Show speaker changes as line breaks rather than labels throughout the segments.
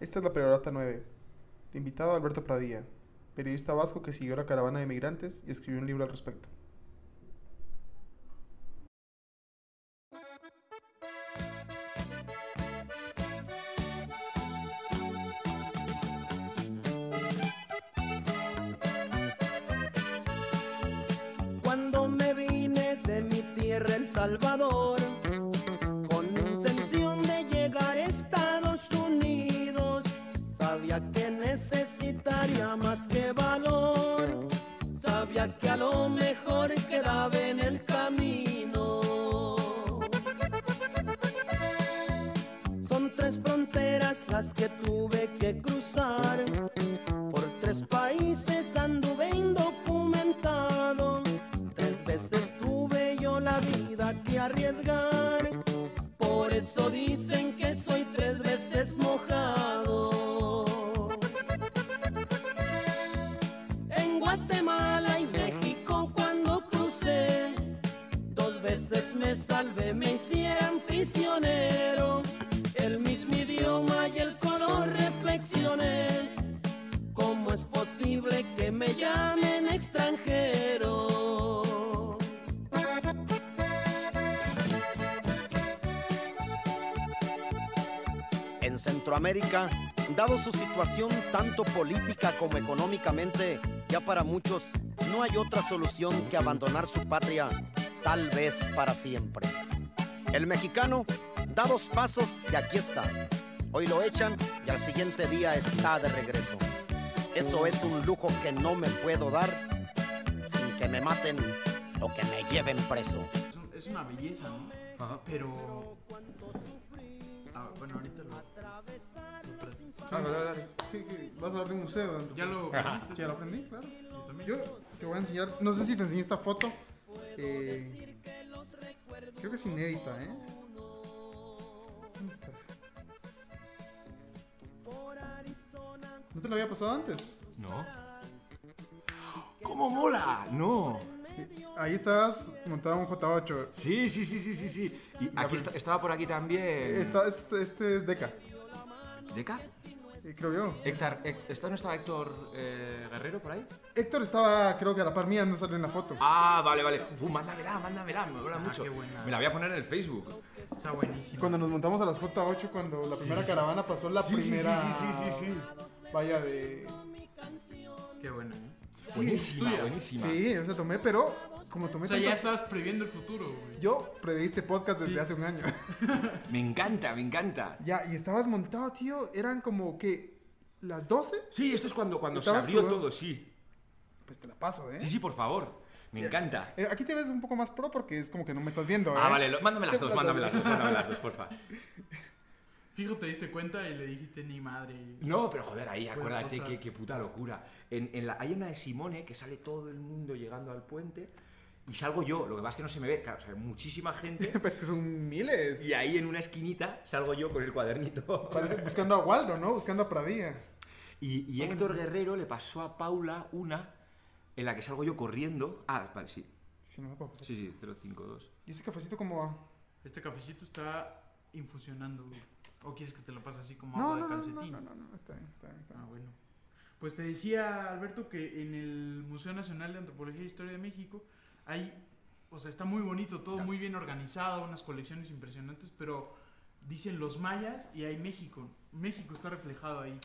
Esta es la Perorata 9. De invitado Alberto Pradilla, periodista vasco que siguió la caravana de migrantes y escribió un libro al respecto.
Centroamérica, dado su situación tanto política como económicamente, ya para muchos no hay otra solución que abandonar su patria, tal vez para siempre. El mexicano da dos pasos y aquí está. Hoy lo echan y al siguiente día está de regreso. Eso es un lujo que no me puedo dar sin que me maten o que me lleven preso.
Es, un- es una belleza, ¿no? Pero. Ah, bueno, ahorita lo.
Ah, dale, dale. ¿Qué- qué? ¿Vas a hablar de un museo? Anto?
Ya lo.
Sí, ya lo aprendí, claro.
Yo
te voy a enseñar, no sé si te enseñé esta foto. eh, creo que es inédita, ¿eh? ¿Dónde estás? ¿No te lo había pasado antes?
No. ¿Cómo mola? No.
Ahí estabas montado en un J8.
Sí, sí, sí, sí, sí, sí. Y aquí está- estaba por aquí también.
Esta- este, este es Deca,
¿Deca?
Eh, creo yo.
Héctor, ¿está- ¿no estaba Héctor eh, Guerrero por ahí?
Héctor estaba, creo que a la par mía, no salió en la foto.
Ah, vale, vale. Uh, mándamela, mándamela, me mola mucho.
qué buena.
Me la voy a poner en el Facebook.
Está buenísimo.
Cuando nos montamos a las J8, cuando la primera caravana pasó la
Sí, sí, sí,
primera
sí, sí, sí, sí.
valla de...
Qué buena, ¿eh?
Buenísima, buenísima.
Sí, o sea, tomé, pero como tomé
O sea, ya estabas previendo el futuro, güey.
Yo preveí este podcast desde
Sí.
hace un año.
Me encanta, me encanta.
ya, y estabas montado, tío. Eran como que las 12.
Sí, esto es cuando, cuando se abrió
sudando.
todo, sí.
Pues te la paso, ¿eh?
Sí, sí, por favor. Me encanta.
Eh, aquí te ves un poco más pro porque es como que no me estás viendo,
Ah,
¿eh?
vale, lo- mándame las dos, mándame las dos, mándame las dos, porfa.
Fijo, te diste cuenta y le dijiste ni madre.
No, pero joder, ahí acuérdate qué, qué puta locura. En, en la, hay una de Simone que sale todo el mundo llegando al puente y salgo yo. Lo que pasa es que no se me ve, claro, o sea, muchísima gente.
Pero es que son miles.
Y ahí en una esquinita salgo yo con el cuadernito.
Parece buscando a Waldo, ¿no? Buscando a Pradilla.
Y, y Héctor Guerrero le pasó a Paula una en la que salgo yo corriendo. Ah, vale, sí.
Si no me puedo.
Sí, sí, 052.
¿Y ese cafecito cómo va?
Este cafecito está infusionando, güey. ¿O quieres que te lo pase así como
No,
agua
no,
de
no, no,
calcetín?
no, no, no, está bien, está bien, está
Ah,
bien.
bueno. Pues te decía, Alberto, que en el Museo Nacional de Antropología e Historia de México hay, o sea, está muy bonito, todo muy bien organizado, unas colecciones impresionantes, pero dicen los mayas y hay México. México está reflejado ahí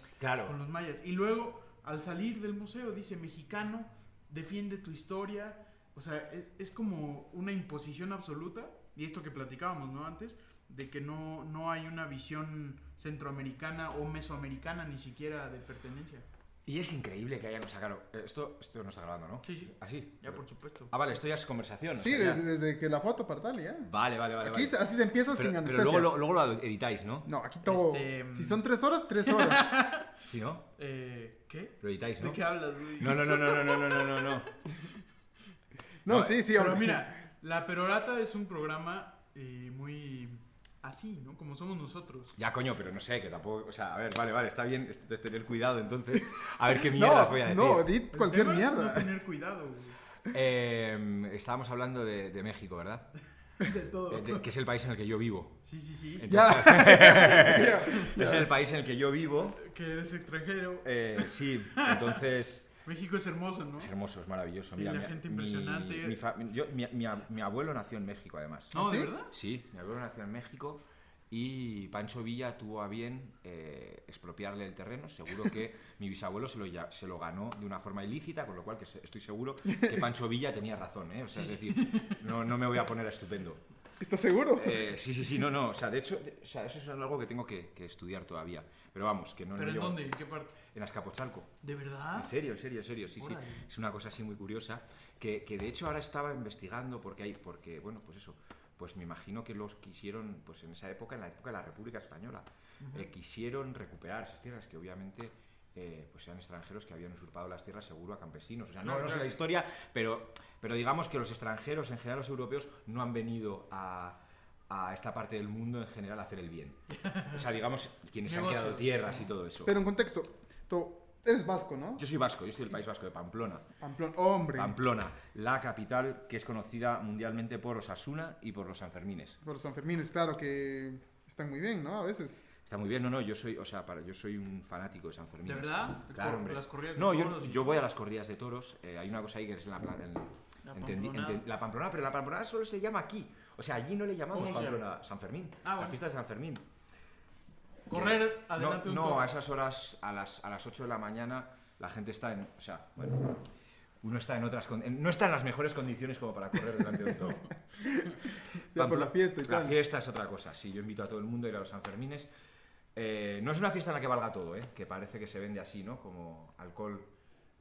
con los mayas. Y luego, al salir del museo, dice mexicano, defiende tu historia. O sea, es, es como una imposición absoluta. Y esto que platicábamos, ¿no? Antes, de que no, no hay una visión centroamericana o mesoamericana ni siquiera de pertenencia.
Y es increíble que hayan sacado. eh, Esto, esto no está grabando, ¿no?
Sí, sí.
¿Así?
Ya, por supuesto.
Ah, vale, esto ya es conversación. o
Sí,
sea, ya-
desde, desde que la foto para tal, ya.
Vale, vale, vale.
Aquí
vale.
así se empieza
Pero,
sin
pero
anestesia.
luego, lo, luego lo editáis, ¿no?
No, aquí todo.
Este,
Si son tres horas, tres horas.
¿Sí, no?
Eh, ¿Qué?
Lo editáis, ¿no?
¿De qué hablas, güey?
No, no, no, no, no, no, no, no, no.
No,
No,
sí, sí.
Pero
ahora-
mira, La Perorata es un programa eh, muy así, ¿no? Como somos nosotros.
Ya, coño, pero no sé, que tampoco. O sea, a ver, vale, vale, está bien esto es tener cuidado entonces. A ver qué
No,
mierdas voy a decir.
no, di cualquier
es No
mierda.
tener cuidado.
Eh, estábamos hablando de, de México, ¿verdad?
De todo.
eh, de- que es el país en el que yo vivo.
Sí, sí, sí.
Ya.
Es el país en el que yo vivo.
Que eres extranjero.
eh, sí, entonces
México es hermoso, ¿no?
es hermoso, es maravilloso.
Sí,
Mira,
la
mi-
gente
mi-
impresionante.
Mi, fa- yo- mi- mi ab- mi abuelo nació en México, además.
No, ¿de
¿Sí?
verdad?
Sí, mi abuelo nació en México y Pancho Villa tuvo a bien eh, expropiarle el terreno. Seguro que mi bisabuelo se lo, ya- se lo ganó de una forma ilícita, con lo cual que se- estoy seguro que Pancho Villa tenía razón. ¿eh? O sea, es decir, no, no me voy a poner estupendo.
¿Estás seguro?
Eh, sí, sí, sí, no, no. O sea, de hecho, de- o sea, eso es algo que tengo que, que estudiar todavía. Pero vamos, que no
¿Pero
no
en
llevo-
dónde? ¿En qué parte?
En Azcapotzalco.
¿De verdad?
En serio, en serio, en serio, sí, sí. Es una cosa así muy curiosa que, que de hecho ahora estaba investigando porque hay, porque, bueno, pues eso, pues me imagino que los quisieron, pues en esa época, en la época de la República Española, eh, quisieron recuperar esas tierras que obviamente eh, pues eran extranjeros que habían usurpado las tierras seguro a campesinos. O sea, no,
Claro,
no sé la historia, pero, pero digamos que los extranjeros, en general los europeos, no han venido a a esta parte del mundo en general a hacer el bien. O sea, digamos, quienes han quedado tierras y todo eso.
Pero en contexto, tú eres vasco, ¿no?
Yo soy vasco, yo soy del País Vasco, de Pamplona.
Pamplona. Hombre.
Pamplona, la capital que es conocida mundialmente por Osasuna y por los Sanfermines.
Por los Sanfermines, claro que están muy bien, ¿no? A veces.
Está muy bien, no, no, yo soy, o sea, para, yo soy un fanático de Sanfermines.
¿De verdad?
Claro, hombre.
las corridas de
no, yo,
y
yo voy a las corridas de toros. eh, hay una cosa ahí que es en la, en-
Pamplona.
la Pamplona, pero la Pamplona solo se llama aquí. O sea, allí no le llamamos
¿Cómo se
Pamplona, San Fermín.
Ah,
Las
bueno.
fiestas de San Fermín.
Correr
No,
adelante un
no, a esas horas, a las, a las 8 de la mañana, la gente está en. O sea, bueno, uno está en otras. en- no está en las mejores condiciones como para correr delante de un toro.
Ya por la fiesta y
La fiesta es otra cosa. Sí, yo invito a todo el mundo a ir a los Sanfermines. Eh, no es una fiesta en la que valga todo, ¿eh? que parece que se vende así, ¿no? Como alcohol.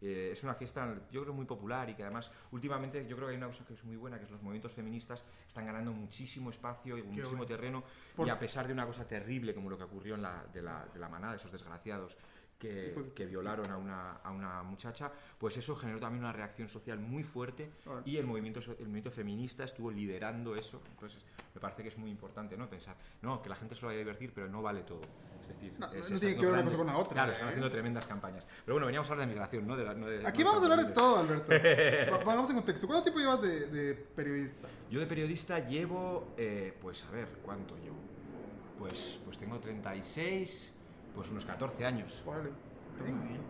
Eh, es una fiesta, yo creo, muy popular y que además, últimamente, yo creo que hay una cosa que es muy buena, que es los movimientos feministas están ganando muchísimo espacio y muchísimo terreno.
Por-
Y a pesar de una cosa terrible como lo que ocurrió en la, de, la, de la manada, esos desgraciados que, que violaron a una, a una muchacha, pues eso generó también una reacción social muy fuerte y el movimiento, el movimiento feminista estuvo liderando eso. Entonces, me parece que es muy importante ¿no? pensar, no, que la gente se lo vaya a divertir, pero no vale todo. Es decir,
No, no tiene que ver una cosa con la otra,
Claro,
¿eh?
están haciendo tremendas campañas. Pero bueno, veníamos a hablar de migración, ¿no? De la- no de-
Aquí vamos a hablar de todo, Alberto. Va- Vamos en contexto. ¿Cuánto tiempo llevas de, de periodista?
Yo de periodista llevo, eh, pues a ver, ¿cuánto llevo? Pues, pues tengo 36, pues unos 14 años.
Órale.
Muy bien.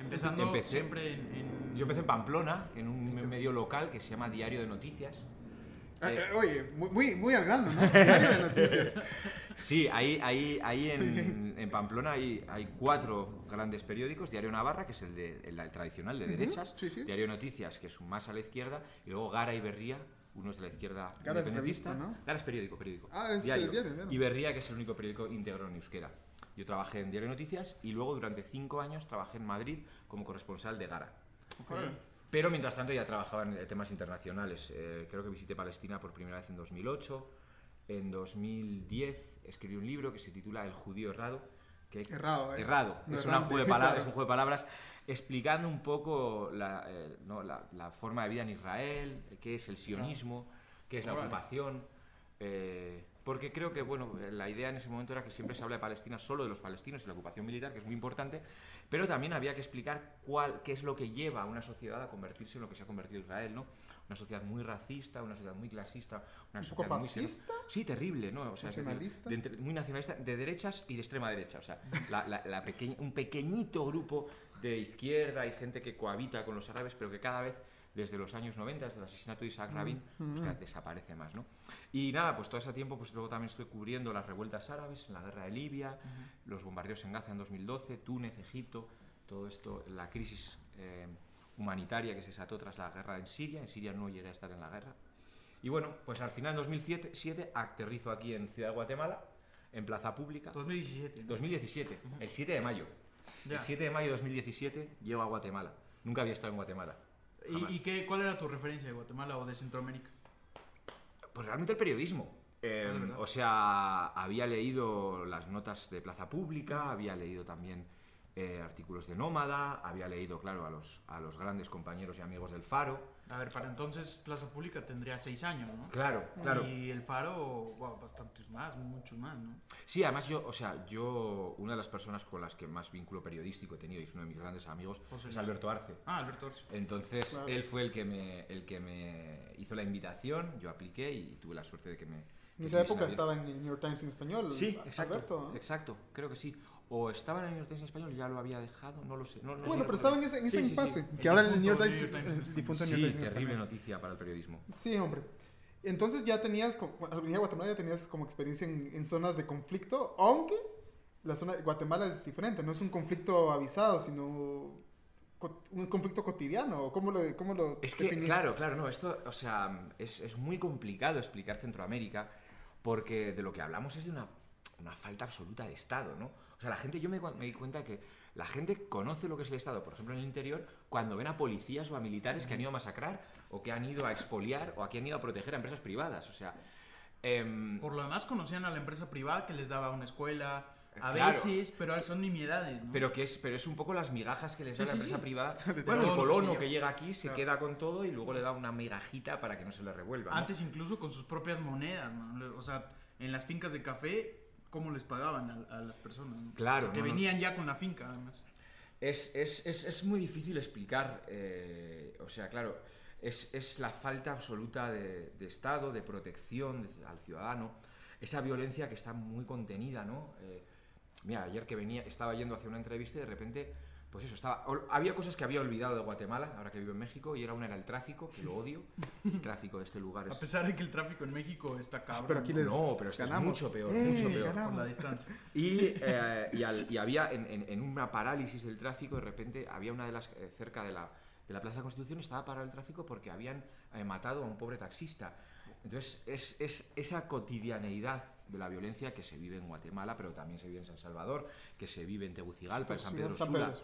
Empezando
Empecé-
siempre en, en-
Yo empecé en Pamplona, en un medio local que se llama Diario de Noticias.
Ah,
Eh,
eh, oye, muy, muy, al grano, ¿no? Diario de noticias.
Sí, ahí, ahí, ahí en, en Pamplona hay, hay cuatro grandes periódicos. Diario Navarra, que es el, de, el, el tradicional de derechas.
sí, sí.
Diario Noticias, que es un más a la izquierda. Y luego Gara y Berría, uno es de la izquierda
Gara es
independentista.
revista, ¿no?
Gara es periódico, periódico.
Ah, es, eh, diario, diario.
Y Berría, que es el único periódico íntegro en euskera. Yo trabajé en Diario Noticias y luego durante cinco años trabajé en Madrid como corresponsal de Gara.
Órale.
Pero mientras tanto ya trabajaba en eh, temas internacionales. Eh, creo que visité Palestina por primera vez en 2008. En 2010 escribí un libro que se titula El judío errado. Que,
Errado, ¿eh?
Errado.
No
es, un juego de palabras,
claro.
es un juego de palabras explicando un poco la, eh, no, la- la forma de vida en Israel, eh, qué es el sionismo, qué es la ocupación. eh, porque creo que bueno, eh, la idea en ese momento era que siempre se habla de Palestina solo de los palestinos y la ocupación militar, que es muy importante, pero también había que explicar cuál, qué es lo que lleva a una sociedad a convertirse en lo que se ha convertido Israel, ¿no? Una sociedad muy racista, una sociedad muy clasista, una
¿Un poco
sociedad muy xeno-
fascista?
Sí, terrible, ¿no? O sea,
¿Nacionalista?
de muy nacionalista, de derechas y de extrema derecha. O sea, la- la- la pequeña- un pequeñito grupo de izquierda y gente que cohabita con los árabes, pero que cada vez, desde los años 90, desde el asesinato de Isaac Rabin, pues que desaparece más, ¿no? Y nada, pues todo ese tiempo, pues luego también estoy cubriendo las revueltas árabes, en la guerra de Libia, los bombardeos en Gaza en 2012, Túnez, Egipto, todo esto, la crisis eh, humanitaria que se desató tras la guerra en Siria. En Siria no llegué a estar en la guerra. Y bueno, pues al final en 2007 siete, aterrizo aquí en Ciudad de Guatemala, en Plaza Pública.
2017. ¿no?
2017, el 7 de mayo.
Ya.
El 7 de mayo de 2017 llego a Guatemala. Nunca había estado en Guatemala. Jamás.
¿Y, y qué, cuál era tu referencia de Guatemala o de Centroamérica?
Pues realmente el periodismo. Eh,
Ah, ¿de verdad?
o sea, había leído las notas de Plaza Pública, había leído también eh, artículos de Nómada, había leído, claro, a los, a los grandes compañeros y amigos del Faro.
A ver, para entonces Plaza Pública tendría seis años, ¿no?
Claro, claro.
Y el Faro, wow, bastantes más, muchos más, ¿no?
Sí, además yo, o sea, yo, una de las personas con las que más vínculo periodístico he tenido y es uno de mis grandes amigos
José
es. Alberto Arce.
Ah, Alberto Orsi.
Entonces,
Claro.
él fue el que, me, el que me hizo la invitación, yo apliqué y tuve la suerte de que me...
En esa época estaba en el New York Times en español.
Sí,
Alberto,
exacto,
¿no?
exacto, creo que sí. O estaba en el New York Times en español, ya lo había dejado, no lo sé. No, no-
Bueno,
no
pero estaba en ese, en ese
Sí, sí, sí.
impasse.
El
Que ahora el New York
difunto
Times. El difunto New
Sí,
York Times
terrible
español.
noticia para el periodismo.
Sí, hombre. Entonces ya tenías, al venir a Guatemala ya tenías como experiencia en, en zonas de conflicto, aunque la zona de Guatemala es diferente, no es un conflicto avisado, sino un conflicto cotidiano. ¿o ¿Cómo lo, cómo lo
Es que,
definís?
claro, claro, no, esto, o sea, es, es muy complicado explicar Centroamérica porque de lo que hablamos es de una, una falta absoluta de Estado, ¿no? O sea, la gente, yo me, di cuenta que la gente conoce lo que es el Estado, por ejemplo, en el interior, cuando ven a policías o a militares que han ido a masacrar o que han ido a expoliar o a que han ido a proteger a empresas privadas, o sea... em,
Por lo demás conocían a la empresa privada que les daba una escuela, a
Claro.
veces, pero son nimiedades, ¿no?
Pero que es, pero es un poco las migajas que les da
Sí,
la empresa
sí.
privada. Bueno, el colono que llega aquí se
Claro.
queda con todo y luego le da una migajita para que no se le revuelva. ¿no?
Antes incluso con sus propias monedas, ¿no? O sea, en las fincas de café, ¿cómo les pagaban a, a las personas? no?
Claro,
Que
no,
venían ya con la finca, además.
Es, es, es, es muy difícil explicar, eh, o sea, claro, es, es la falta absoluta de, de Estado, de protección de- al ciudadano, esa violencia que está muy contenida, ¿no? Eh, mira, ayer que venía, estaba yendo hacia una entrevista y de repente, pues eso, estaba, había cosas que había olvidado de Guatemala, ahora que vivo en México, y era una era el tráfico, que lo odio, el tráfico de este lugar
A
es...
pesar de que el tráfico en México está cabrón.
Pero aquí
¿no?
les
No, pero esto es mucho peor,
¡Eh,
mucho peor.
ganamos!
Por la distancia.
Y, eh, y, al- y había en, en- en una parálisis del tráfico, de repente había una de las eh, cerca de la, de la Plaza de la Constitución, estaba parado el tráfico porque habían eh, matado a un pobre taxista. Entonces, es, es esa cotidianeidad de la violencia que se vive en Guatemala, pero también se vive en San Salvador, que se vive en Tegucigalpa, en San Pedro
San
Sula.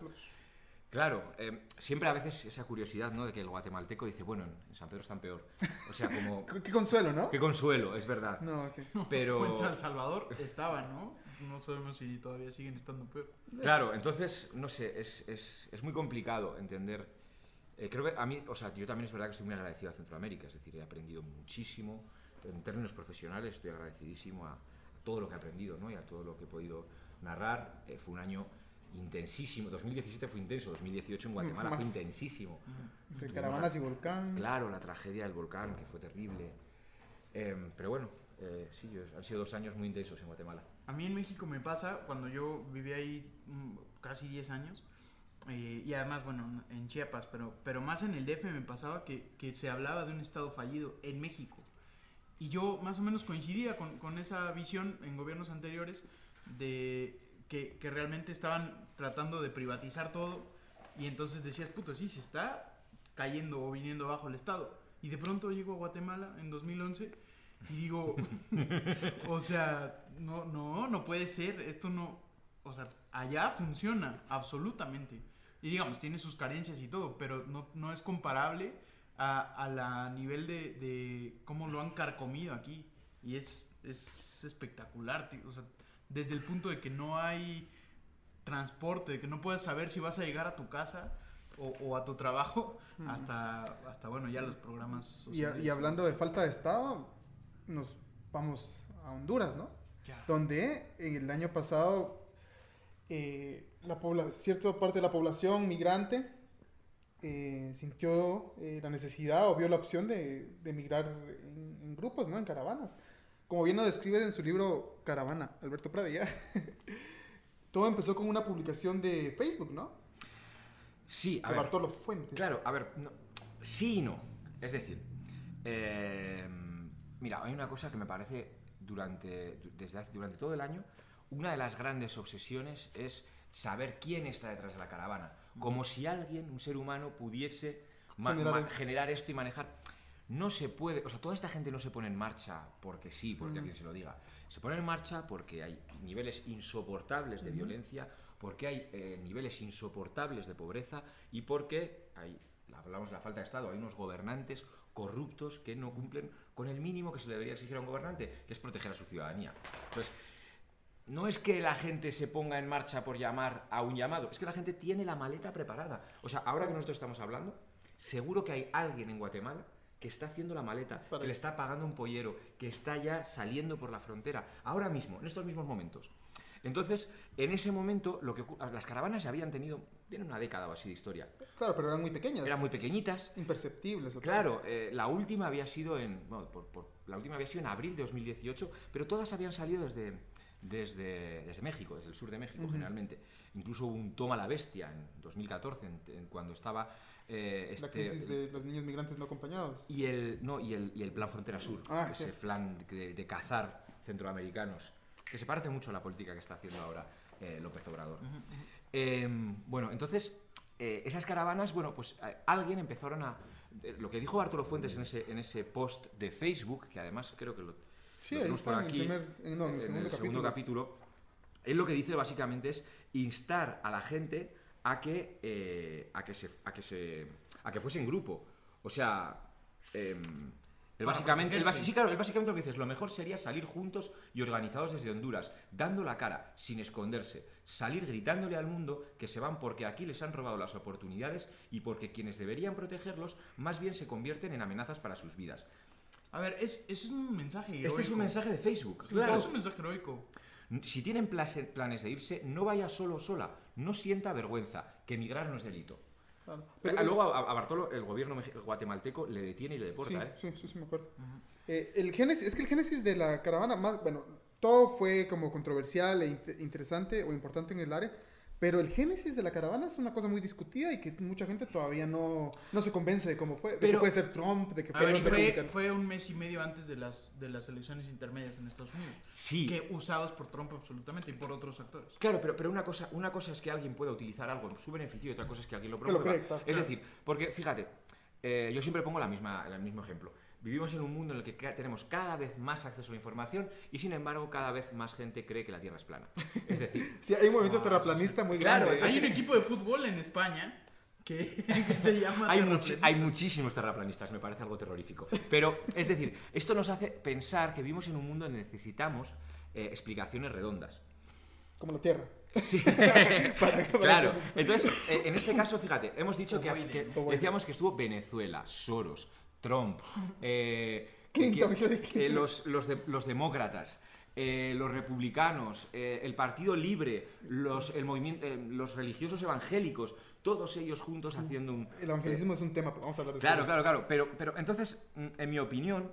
Claro, eh, siempre a veces esa curiosidad, ¿no? De que el guatemalteco dice, bueno, en San Pedro están peor. O sea, como...
Qué, consuelo, ¿no?
Qué consuelo, es verdad.
No, ok.
Pero...
O en San Salvador estaban, ¿no? No sabemos si todavía siguen estando peor.
Claro, entonces, no sé, es, es, es muy complicado entender. eh, creo que a mí, o sea, yo también es verdad que estoy muy agradecido a Centroamérica, es decir, he aprendido muchísimo. En términos profesionales, estoy agradecidísimo a todo lo que he aprendido ¿no? y a todo lo que he podido narrar. Eh, fue un año intensísimo. 2017 fue intenso, 2018 en Guatemala fue
Más.
intensísimo.
Entre
Tuvimos
caravanas y volcán.
Claro, la tragedia del volcán, que fue terrible. Em, pero bueno, eh, sí, yo- han sido dos años muy intensos en Guatemala.
A mí en México me pasa cuando yo viví ahí mm, casi 10 años. eh, y además, bueno, en Chiapas, pero, pero más en el DF me pasaba que, que se hablaba de un estado fallido en México. Y yo más o menos coincidía con, con esa visión en gobiernos anteriores de que, que realmente estaban tratando de privatizar todo. Y entonces decías, puto, sí, se está cayendo o viniendo abajo el Estado. Y de pronto llego a Guatemala en 2011 y digo, o sea, no, no, no puede ser, esto no, o sea, allá funciona absolutamente. Y digamos, tiene sus carencias y todo, pero no, no es comparable a, a la nivel de, de cómo lo han carcomido aquí. Y es, es espectacular, tío. O sea, desde el punto de que no hay transporte, de que no puedes saber si vas a llegar a tu casa o, o a tu trabajo, hasta, hasta, bueno, ya los programas
Y, y hablando de falta de Estado, nos vamos a Honduras, ¿no?
Ya.
Donde el año pasado eh, la pobla- cierta parte de la población migrante eh, sintió eh, la necesidad o vio la opción de, de migrar en, en grupos, ¿no? En caravanas. Como bien lo describe en su libro Caravana, Alberto Pradilla. Todo empezó con una publicación de Facebook, ¿no?
Sí, a
de
ver.
Bartolo Fuentes.
Claro, a ver, no, sí y no. Es decir, eh, mira, hay una cosa que me parece durante, desde hace- durante todo el año, una de las grandes obsesiones es saber quién está detrás de la caravana. Como si alguien, un ser humano, pudiese
Generar
generar esto y manejar. No se puede, o sea, toda esta gente no se pone en marcha porque sí, porque alguien se lo diga. Se pone en marcha porque hay niveles insoportables de violencia, porque hay eh, niveles insoportables de pobreza y porque hay, hablamos de la falta de Estado, hay unos gobernantes corruptos que no cumplen con el mínimo que se le debería exigir a un gobernante, que es proteger a su ciudadanía. Entonces, no es que la gente se ponga en marcha por llamar a un llamado, es que la gente tiene la maleta preparada. O sea, ahora que nosotros estamos hablando, seguro que hay alguien en Guatemala que está haciendo la maleta,
Para-
que le está pagando un pollero, que está ya saliendo por la frontera, ahora mismo, en estos mismos momentos. Entonces, en ese momento, lo que las caravanas ya habían tenido, tienen una década o así de historia.
Claro, pero eran muy pequeñas.
Eran muy pequeñitas,
imperceptibles.
Claro, eh, la última había sido en bueno, por- por- la última había sido en abril de 2018, pero todas habían salido desde, desde, desde México, desde el sur de México generalmente. Incluso hubo un toma la bestia en 2014, en- en cuando estaba eh,
La
este,
crisis de los niños migrantes no acompañados.
y el no y el, y el plan frontera sur,
Ah,
ese
sí.
plan de, de cazar centroamericanos, que se parece mucho a la política que está haciendo ahora eh, López Obrador. Eh, bueno, entonces, eh, esas caravanas, bueno, pues alguien empezaron a... eh, Lo que dijo Bartolo Fuentes en ese, en ese post de Facebook, que además creo que lo,
Sí,
lo
ahí
tenemos
está,
por
en el
aquí,
primer- en- no, en el segundo capítulo.
capítulo, él lo que dice básicamente es instar a la gente a que, eh, a que, se, a que, se, a que fuese en grupo. O sea, em, él básicamente, él sí, claro, él básicamente lo que dice es lo mejor sería salir juntos y organizados desde Honduras, dando la cara, sin esconderse, salir gritándole al mundo que se van porque aquí les han robado las oportunidades y porque quienes deberían protegerlos más bien se convierten en amenazas para sus vidas.
A ver, es, es un mensaje heroico.
Este es un mensaje de Facebook.
Sí,
claro.
Es un mensaje heroico.
Si tienen planes de irse, no vaya solo o sola. No sienta vergüenza, que emigrar no es delito.
Claro.
Pero
Pero-
luego a, a Bartolo, el gobierno guatemalteco le detiene y le deporta,
sí,
¿eh?
sí, sí, sí, me acuerdo. Eh, el génesis, es que el génesis de la caravana, más, bueno, todo fue como controversial e int- interesante o importante en el área, pero el génesis de la caravana es una cosa muy discutida y que mucha gente todavía no, no se convence de cómo fue, de que puede ser Trump, de que
A
fue
ver, y
los
fue,
republicanos.
fue un mes y medio antes de las, de las elecciones intermedias en Estados Unidos.
Sí.
Que usados por Trump absolutamente y por otros actores.
Claro, pero, pero una, cosa, una cosa es que alguien pueda utilizar algo en su beneficio y otra cosa es que alguien lo
Que lo
promueva.
cree, claro.
es decir, porque fíjate, eh, yo siempre pongo la misma, el mismo ejemplo. Vivimos en un mundo en el que tenemos cada vez más acceso a la información y sin embargo cada vez más gente cree que la Tierra es plana. Es decir,
Sí, hay un movimiento terraplanista muy
Claro,
grande.
Hay un equipo de fútbol en España que, que se llama.
hay,
Terraplanista.
hay muchísimos terraplanistas, me parece algo terrorífico. Pero, es decir, esto nos hace pensar que vivimos en un mundo donde necesitamos eh, explicaciones redondas.
Como la Tierra.
Sí,
Para-
claro. Entonces, eh, en este caso, fíjate, hemos dicho que, que decíamos que estuvo Venezuela, Soros, Trump, eh,
Clinton,
que-
Hillary
que
Clinton.
los, los, de- los demócratas, eh, los republicanos, eh, el Partido Libre, los, el movimiento, eh, los religiosos evangélicos, todos ellos juntos haciendo un,
El evangelicismo es un tema, vamos a hablar de
Claro,
eso.
claro, claro. Pero, pero entonces, mm, en mi opinión,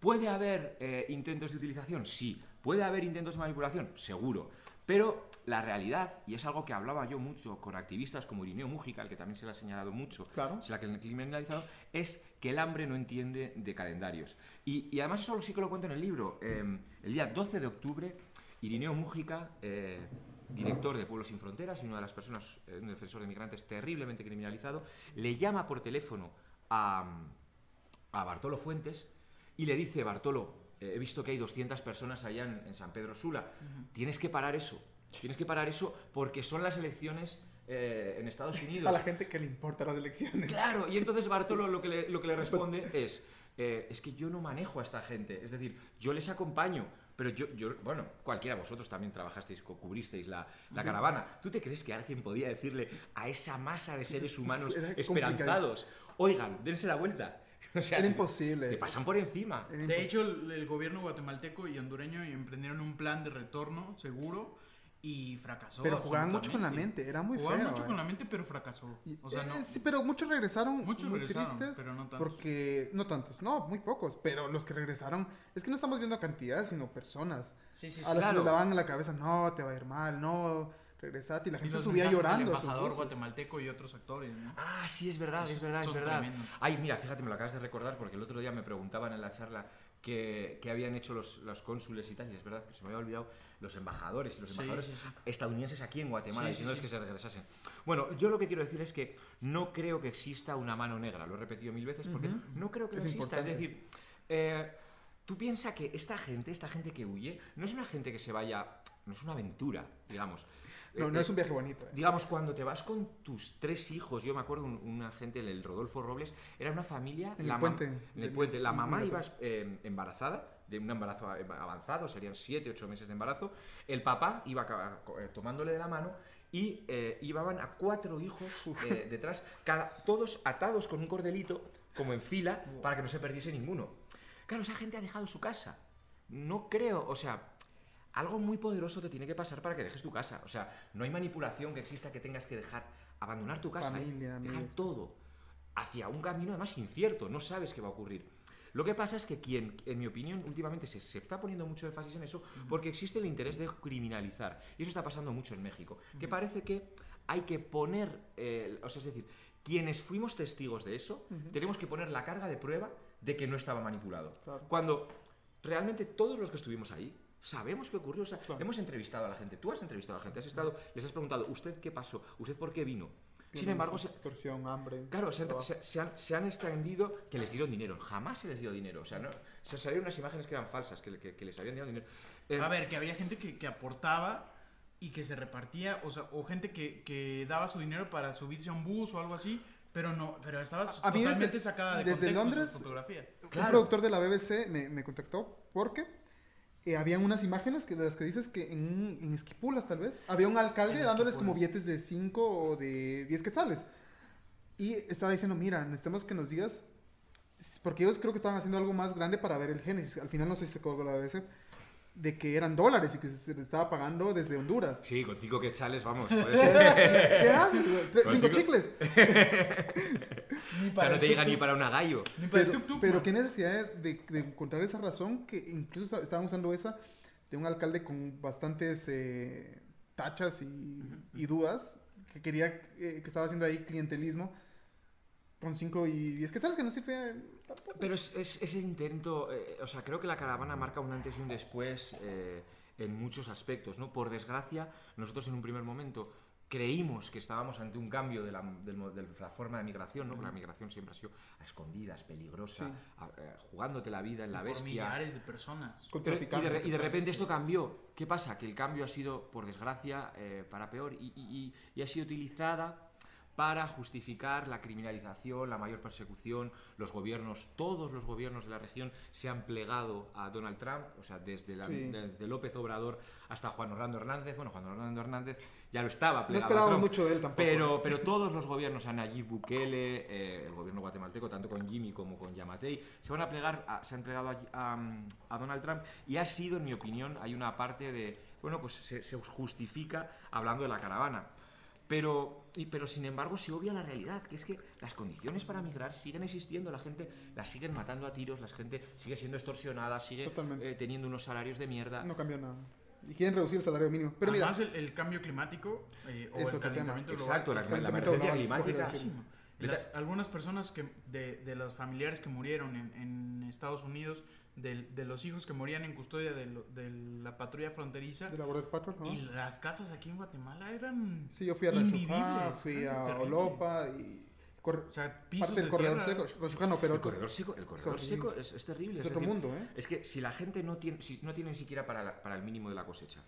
¿puede haber eh, intentos de utilización? Sí. ¿Puede haber intentos de manipulación? Seguro. Pero la realidad, y es algo que hablaba yo mucho con activistas como Irineo Mújica, al que también se le ha señalado mucho,
Claro.
se la ha criminalizado, es que el hambre no entiende de calendarios. Y, y además eso sí que lo cuento en el libro. Eh, el día 12 de octubre, Irineo Mújica, eh, director de Pueblos Sin Fronteras y una de las personas, eh, un defensor de migrantes terriblemente criminalizado, le llama por teléfono a, a Bartolo Fuentes y le dice, Bartolo, eh, he visto que hay 200 personas allá en, en San Pedro Sula, tienes que parar eso, tienes que parar eso porque son las elecciones eh, en Estados Unidos.
A la gente que le importa las elecciones.
Claro, y entonces Bartolo lo que le, lo que le responde es, eh, es que yo no manejo a esta gente, es decir, yo les acompaño, pero yo, yo bueno, cualquiera de vosotros también trabajasteis, cubristeis la, la caravana. ¿Tú te crees que alguien podía decirle a esa masa de seres humanos
Era
esperanzados, oigan, dense la vuelta? O sea,
Era
te-
imposible.
Te pasan por encima.
Era
De hecho, el, el gobierno guatemalteco y hondureño emprendieron un plan de retorno seguro y fracasó.
Pero jugaban mucho con la mente, era muy
Jugaban
feo.
mucho
eh.
con la mente, pero fracasó.
Y-
O sea, no.
eh, sí, pero muchos regresaron
Muchos
muy
regresaron,
tristes.
pero no tantos.
Porque, no tantos, no, muy pocos. Pero los que regresaron, es que no estamos viendo cantidades, sino personas.
Sí, sí, sí.
a las
claro.
que le daban en la cabeza, no, te va a ir mal, no, regresate. Y la
Y
gente subía llorando. a sus
embajador guatemalteco y otros actores, ¿no?
Ah, sí, es verdad, es verdad, es verdad.
tremendos.
Ay, mira, fíjate, me lo acabas de recordar porque el otro día me preguntaban en la charla que, que habían hecho los, los cónsules y tal, y es verdad que se me había olvidado los embajadores y los embajadores
sí, sí.
estadounidenses aquí en Guatemala,
Sí, sí,
diciéndoles
sí.
que se regresasen. Bueno, yo lo que quiero decir es que no creo que exista una mano negra, lo he repetido mil veces porque
Ujú.
no creo que
Es
no exista. Es decir, eh, tú piensas que esta gente, esta gente que huye, no es una gente que se vaya, no es una aventura, digamos.
No,
Eh,
no
eh,
es un viaje bonito. eh.
Digamos, cuando te vas con tus tres hijos, yo me acuerdo, un- una gente, el Rodolfo Robles, era una familia...
En el
la mam-
puente.
En el puente. La mamá iba eh, embarazada, de un embarazo avanzado, serían 7, 8 meses de embarazo. El papá iba tomándole de la mano y eh, llevaban a cuatro hijos eh, detrás, cada, todos atados con un cordelito, como en fila, para que no se perdiese ninguno. Claro, esa gente ha dejado su casa. No creo, o sea, algo muy poderoso te tiene que pasar para que dejes tu casa. O sea, no hay manipulación que exista que tengas que dejar, abandonar tu casa,
Familia,
dejar
amigos.
todo hacia un camino además incierto, no sabes qué va a ocurrir. Lo que pasa es que quien, en mi opinión, últimamente se, se está poniendo mucho énfasis en eso porque existe el interés de criminalizar. Y eso está pasando mucho en México. Que parece que hay que poner, eh, o sea, es decir, quienes fuimos testigos de eso, tenemos que poner la carga de prueba de que no estaba manipulado.
Claro.
Cuando realmente todos los que estuvimos ahí sabemos qué ocurrió. O sea,
Claro.
hemos entrevistado a la gente, tú has entrevistado a la gente, has estado, les has preguntado, ¿usted qué pasó? ¿Usted por qué vino? Sin embargo, se-
Extorsión, hambre.
Claro, se han, se- se han- se han extendido que les dieron dinero. Jamás se les dio dinero. O sea, no, se salieron unas imágenes que eran falsas, que, que- que les habían dado dinero. Eh,
A ver, que había gente que, que aportaba y que se repartía, o sea, o gente que, que daba su dinero para subirse a un bus o algo así, pero no, pero estaba
mí desde-
totalmente sacada de
desde
contexto
Londres-
su fotografía.
Claro.
Un productor de la BBC me, me contactó porque eh, habían unas imágenes que, de las que dices que en, en Esquipulas tal vez había un alcalde dándoles como billetes de 5 o de 10 quetzales. Y estaba diciendo, mira, necesitamos que nos digas, porque ellos creo que estaban haciendo algo más grande para ver el génesis. Al final no sé si se colgó la BBC, de que eran dólares y que se les estaba pagando desde Honduras.
Sí, con cinco quetzales, vamos.
¿Qué,
puede ser.
¿Qué haces? cinco- chicles?
Ni
o sea, no te llega ni para una gallo.
ni para el
Pero, pero qué necesidad de, de encontrar esa razón que incluso estaban usando esa de un alcalde con bastantes eh, tachas y, y dudas que quería eh, que estaba haciendo ahí clientelismo con 5 y 10 que tal que no sirve tampoco.
Pero es, es- ese intento, eh, o sea, creo que la caravana marca un antes y un después eh, en muchos aspectos, ¿no? Por desgracia, nosotros en un primer momento creímos que estábamos ante un cambio de la, del mo- de la forma de migración, ¿no? Porque La migración siempre ha sido a escondidas, peligrosa,
Sí.
a- eh, jugándote la vida en la
por
bestia.
millares de personas.
Pero- y, de, y repente esto cambió. ¿Qué pasa? Que el cambio ha sido, por desgracia, eh, para peor y, y- y- y ha sido utilizada para justificar la criminalización, la mayor persecución. Los gobiernos, todos los gobiernos de la región se han plegado a Donald Trump, o sea, desde, la-
Sí.
desde López Obrador hasta Juan Orlando Hernández. Bueno, Juan Orlando Hernández ya lo estaba
no
plegado a Trump.
mucho de él tampoco
Pero, pero todos los gobiernos, Nayib Bukele, eh, el gobierno guatemalteco, tanto con Jimmy como con Yamatei, se van a plegar, a- se han plegado a, a- a Donald Trump y ha sido, en mi opinión, hay una parte de, bueno, pues se, se justifica hablando de la caravana. Pero, y- pero sin embargo se obvia la realidad, que es que las condiciones para migrar siguen existiendo, la gente la siguen matando a tiros, la gente sigue siendo extorsionada, sigue eh, teniendo unos salarios de mierda.
no cambió nada. Y quieren reducir el salario mínimo. Pero mira
Además, el, el cambio climático eh, o el calentamiento global
Exacto, la, la emergencia climática.
Las- algunas personas que de, de los familiares que murieron en, en Estados Unidos, del- de, los hijos que morían en custodia de, lo- de la patrulla fronteriza,
de la Border Patrol ¿no?
y las casas aquí en Guatemala eran...
sí yo fui a
invivibles,
fui a
terrible.
Olopa y
O sea, pisos
parte del
de
corredor
tierra.
seco pero
El corredor seco, el corredor seco es, es terrible.
es
es
otro
decir,
mundo ¿eh?
Es que si la gente no tiene, si no tiene ni siquiera para, la- para el mínimo de la cosecha.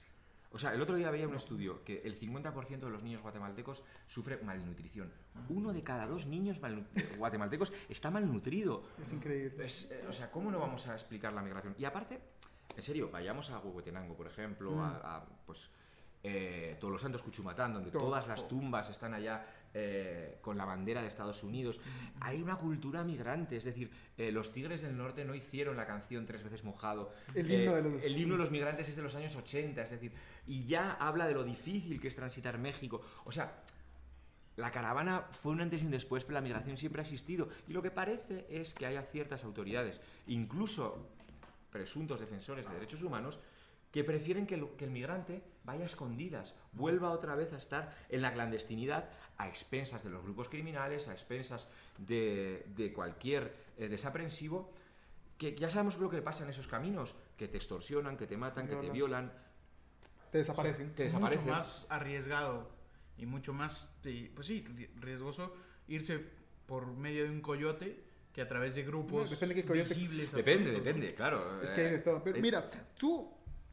O sea, el otro día veía un estudio que el 50% de los niños guatemaltecos sufre malnutrición. Uno de cada dos niños eh, guatemaltecos está malnutrido.
es increíble
Es, eh, o sea, ¿cómo no vamos a explicar la migración? Y aparte, en serio, vayamos a Huehuetenango, por ejemplo,
Mm.
a, a, pues, eh, Todos los Santos Cuchumatán, donde
Todo,
todas las
todo.
tumbas están allá eh, con la bandera de Estados Unidos. Hay una cultura migrante, es decir, eh, los Tigres del Norte no hicieron la canción Tres veces mojado.
El
Eh,
himno de los-
el himno de los migrantes es de los años 80, es decir, y ya habla de lo difícil que es transitar México. O sea, la caravana fue un antes y un después, pero la migración siempre ha existido. Y lo que parece es que haya ciertas autoridades, incluso presuntos defensores de derechos humanos, que prefieren que el, que el migrante vaya a escondidas, vuelva otra vez a estar en la clandestinidad, a expensas de los grupos criminales, a expensas de, de cualquier eh, desaprensivo, que ya sabemos lo que pasa en esos caminos, que te extorsionan, que te matan, que te
Violan.
violan,
te desaparecen
te
mucho
desaparecen.
más arriesgado y mucho más, pues sí, ri- riesgoso irse por medio de un coyote que a través de grupos
Depende qué coyote.
visibles.
Depende,
absolutos,
depende, claro.
Es que hay de todo. Pero
Eh,
mira, tú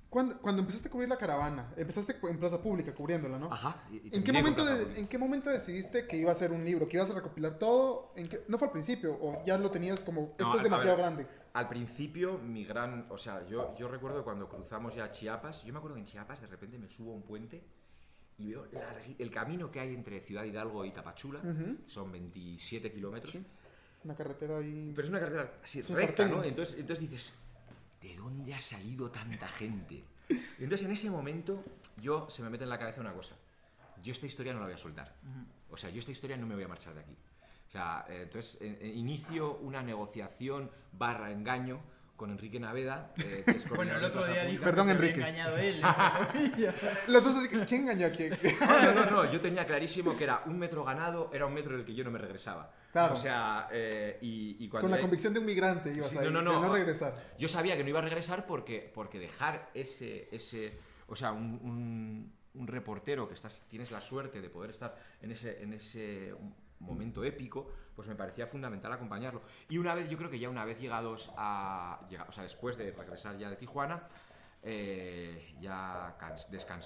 Cuando, cuando empezaste a cubrir la caravana, empezaste en plaza pública cubriéndola, ¿no?
Ajá. y- y
¿En qué, momento de-. ¿En qué momento decidiste que iba a ser un libro, que ibas a recopilar todo? ¿En qué- ¿No fue al principio? ¿O ya lo tenías como, esto
No,
es demasiado
ver,
grande?
Al principio, mi gran. O sea, yo, yo recuerdo cuando cruzamos ya Chiapas. Yo me acuerdo que en Chiapas de repente me subo a un puente y veo largui- el camino que hay entre Ciudad Hidalgo y Tapachula.
Ujú.
Son 27 kilómetros.
Sí. Una carretera ahí...
Pero es una carretera así recta. ¿no? Entonces, entonces dices, ¿de dónde ha salido tanta gente? Y entonces en ese momento yo se me mete en la cabeza una cosa. Yo esta historia no la voy a soltar. O sea, yo esta historia no me voy a marchar de aquí. O sea, eh, entonces eh, eh, inicio una negociación barra engaño con Enrique Naveda. eh, que es
Bueno, el otro día dijo
Perdón,
que te había
Enrique.
engañado él.
Las dos ¿quién engañó a quién?
No, no, no, yo tenía clarísimo que era un metro ganado, era un metro del que yo no me regresaba.
Claro.
O sea, eh, y, y cuando
Con la
ya-
convicción de un migrante ibas
Sí,
ahí,
no, no,
de
no.
no regresar.
Yo sabía que no iba a regresar porque, porque dejar ese, ese o sea, un, un- un reportero que estás, tienes la suerte de poder estar en ese, en ese momento épico, pues me parecía fundamental acompañarlo. Y una vez, yo creo que ya una vez llegados a, o sea, después de regresar ya de Tijuana, eh, ya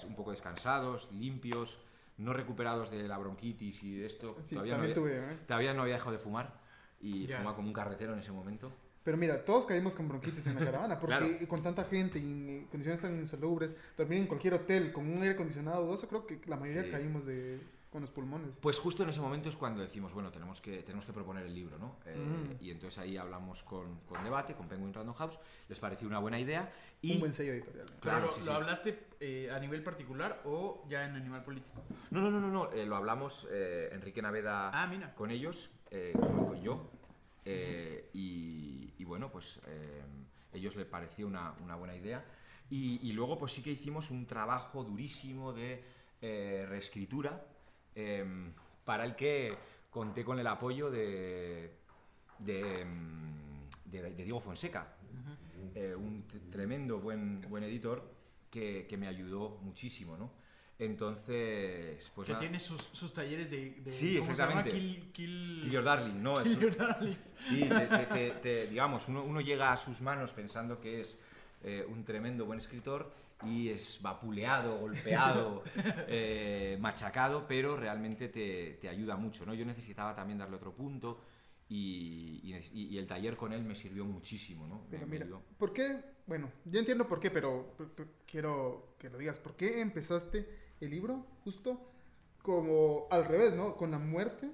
un poco descansados, limpios, no recuperados de la bronquitis y de esto,
Sí,
todavía, no había,
tuve, ¿eh?
todavía no había dejado de fumar y
Ya.
fumaba como un carretero en ese momento.
Pero mira, todos caímos con bronquitis en la caravana, porque
Claro.
con tanta gente y en condiciones tan insalubres, dormir en cualquier hotel con un aire acondicionado dudoso, creo que la mayoría
Sí.
caímos de, con los pulmones.
Pues justo en ese momento es cuando decimos, bueno, tenemos que, tenemos que proponer el libro, ¿no? Eh,
Mm.
Y entonces ahí hablamos con, con Debate, con Penguin Random House, les pareció una buena idea y...
Un buen sello editorial. ¿eh?
Claro,
¿Pero
sí,
lo
sí.
hablaste eh, a nivel particular o ya en animal político?
No, no, no, no, no, eh, lo hablamos eh, Enrique Naveda
Ah, mira.
con ellos, eh, con, con yo, eh, y, y bueno, pues eh, ellos les pareció una, una buena idea. Y, y luego pues sí que hicimos un trabajo durísimo de eh, reescritura, em, para el que conté con el apoyo de, de, em, de- de Diego Fonseca, eh, un tremendo buen, buen editor que, que me ayudó muchísimo, ¿no? Entonces, pues
que
nada.
tiene sus, sus talleres de, de-
Sí,
¿cómo se llama?
exactamente.
Kill, kill,
Kill Your Darling, ¿no? Es
Kill
un-
Your Darlings.
Sí, te- te- te- te- digamos, uno, uno llega a sus manos pensando que es eh, un tremendo buen escritor y es vapuleado, golpeado, eh, machacado, pero realmente te, te ayuda mucho, ¿no? Yo necesitaba también darle otro punto y, y y- el taller con él me sirvió muchísimo, ¿no? Me-
Pero
me
mira,
ayudó.
¿por qué? Bueno, yo entiendo por qué, pero, pero- pero quiero que lo digas. ¿Por qué empezaste el libro justo como al revés, ¿no? Con la muerte,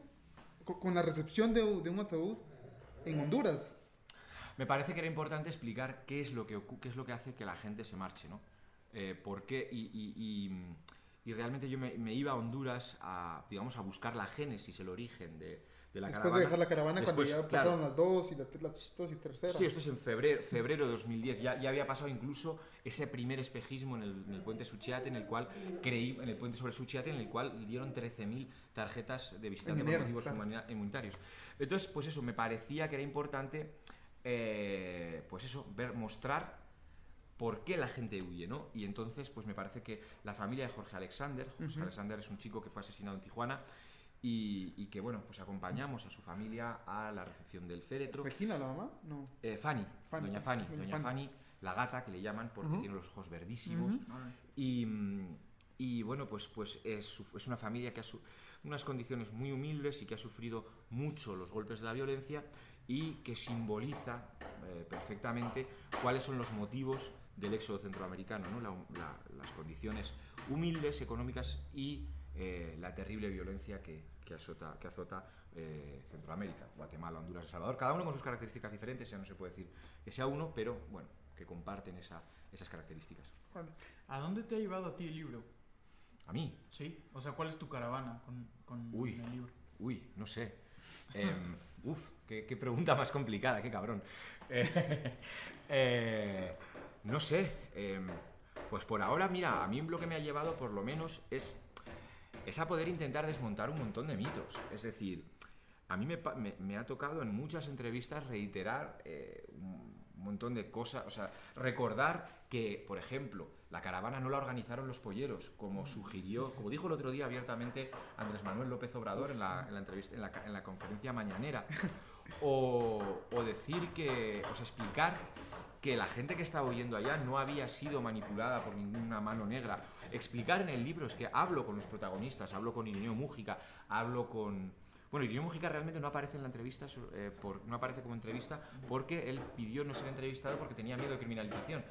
co- con, la recepción de, un- de un ataúd en Honduras.
Me parece que era importante explicar qué es lo que, qué es lo que hace que la gente se marche, ¿no? Eh, ¿Por qué? Y, y- y- y realmente yo me, me iba a Honduras a, digamos, a buscar la génesis, el origen de, de la
Después
caravana.
de dejar la caravana,
Después,
cuando ya
claro.
pasaron las dos y la, la dos y tercera.
Sí, esto es en febrero, febrero de 2010. Ya, ya había pasado incluso ese primer espejismo en el, en el puente Suchiate, en el cual creí, en el puente sobre Suchiate, en el cual dieron 13.000 tarjetas de visitante por motivos
claro.
humanitarios. Entonces, pues eso, me parecía que era importante, eh, pues eso, ver, mostrar por qué la gente huye, ¿no? Y entonces, pues me parece que la familia de Jorge Alexander, Jorge. Alexander es un chico que fue asesinado en Tijuana y, y que, bueno, pues acompañamos a su familia a la recepción del féretro.
¿Regina, la mamá? No.
Eh, Fanny,
Fanny,
doña Fanny,
doña
doña
Fanny.
Fanny, la gata que le llaman porque tiene los ojos verdísimos. Y, y bueno, pues, pues es, es una familia que ha su- unas condiciones muy humildes y que ha sufrido mucho los golpes de la violencia y que simboliza eh, perfectamente cuáles son los motivos del éxodo centroamericano, ¿no? La- la- las condiciones humildes, económicas y eh, la terrible violencia que, que azota, que azota eh, Centroamérica, Guatemala, Honduras, El Salvador, cada uno con sus características diferentes, ya no se puede decir que sea uno, pero bueno, que comparten esa- esas características.
¿A dónde te ha llevado a ti el libro?
A mí,
Sí. O sea, ¿cuál es tu caravana con, con
Uy.
el libro?
Uy, no sé. Em, uf, qué, qué pregunta más complicada, qué cabrón. No sé. em, pues por ahora, mira, a mí lo que me ha llevado por lo menos es, es a poder intentar desmontar un montón de mitos. Es decir, a mí me, pa- me- me ha tocado en muchas entrevistas reiterar eh, un montón de cosas, o sea, recordar que, por ejemplo, la caravana no la organizaron los polleros, como sugirió, como dijo el otro día abiertamente Andrés Manuel López Obrador en la, en la entrevista, en la, ca- en la conferencia mañanera, o, o decir que, o sea, explicar que la gente que estaba huyendo allá no había sido manipulada por ninguna mano negra. Explicar en el libro es que hablo con los protagonistas, hablo con Irineo Mújica, hablo con... Bueno, Irineo Mújica realmente no aparece en la entrevista, eh, por, no aparece como entrevista porque él pidió no ser entrevistado porque tenía miedo de criminalización.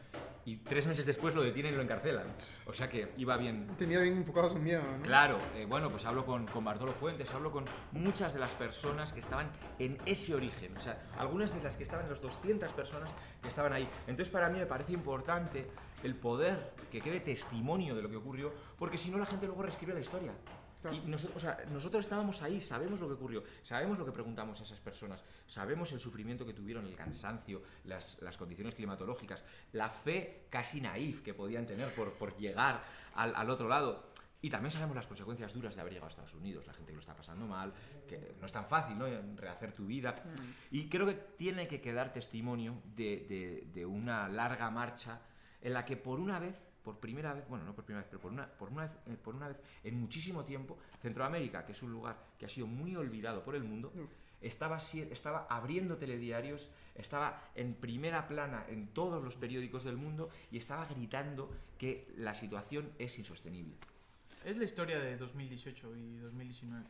Y tres meses después lo detienen y lo encarcelan. O sea que iba bien,
Tenía bien enfocado su miedo, ¿no?
Claro, eh, bueno, pues hablo con, con Bartolo Fuentes, hablo con muchas de las personas que estaban en ese origen, o sea, algunas de las que estaban, las 200 personas que estaban ahí. Entonces, para mí me parece importante el poder que quede testimonio de lo que ocurrió, porque si no la gente luego reescribe la historia.
Claro.
Y noso- o sea, nosotros estábamos ahí, sabemos lo que ocurrió, sabemos lo que preguntamos a esas personas, sabemos el sufrimiento que tuvieron, el cansancio, las, las condiciones climatológicas, la fe casi naif que podían tener por, por llegar al, al otro lado. Y también sabemos las consecuencias duras de haber llegado a Estados Unidos, la gente que lo está pasando mal, que no es tan fácil, ¿no? Rehacer tu vida. Y creo que tiene que quedar testimonio de, de- de una larga marcha en la que por una vez, por primera vez, bueno, no por primera vez, pero por una, por una, vez, eh, por una vez en muchísimo tiempo, Centroamérica, que es un lugar que ha sido muy olvidado por el mundo, estaba, si- estaba abriendo telediarios, estaba en primera plana en todos los periódicos del mundo y estaba gritando que la situación es insostenible.
Es la historia de 2018 y 2019.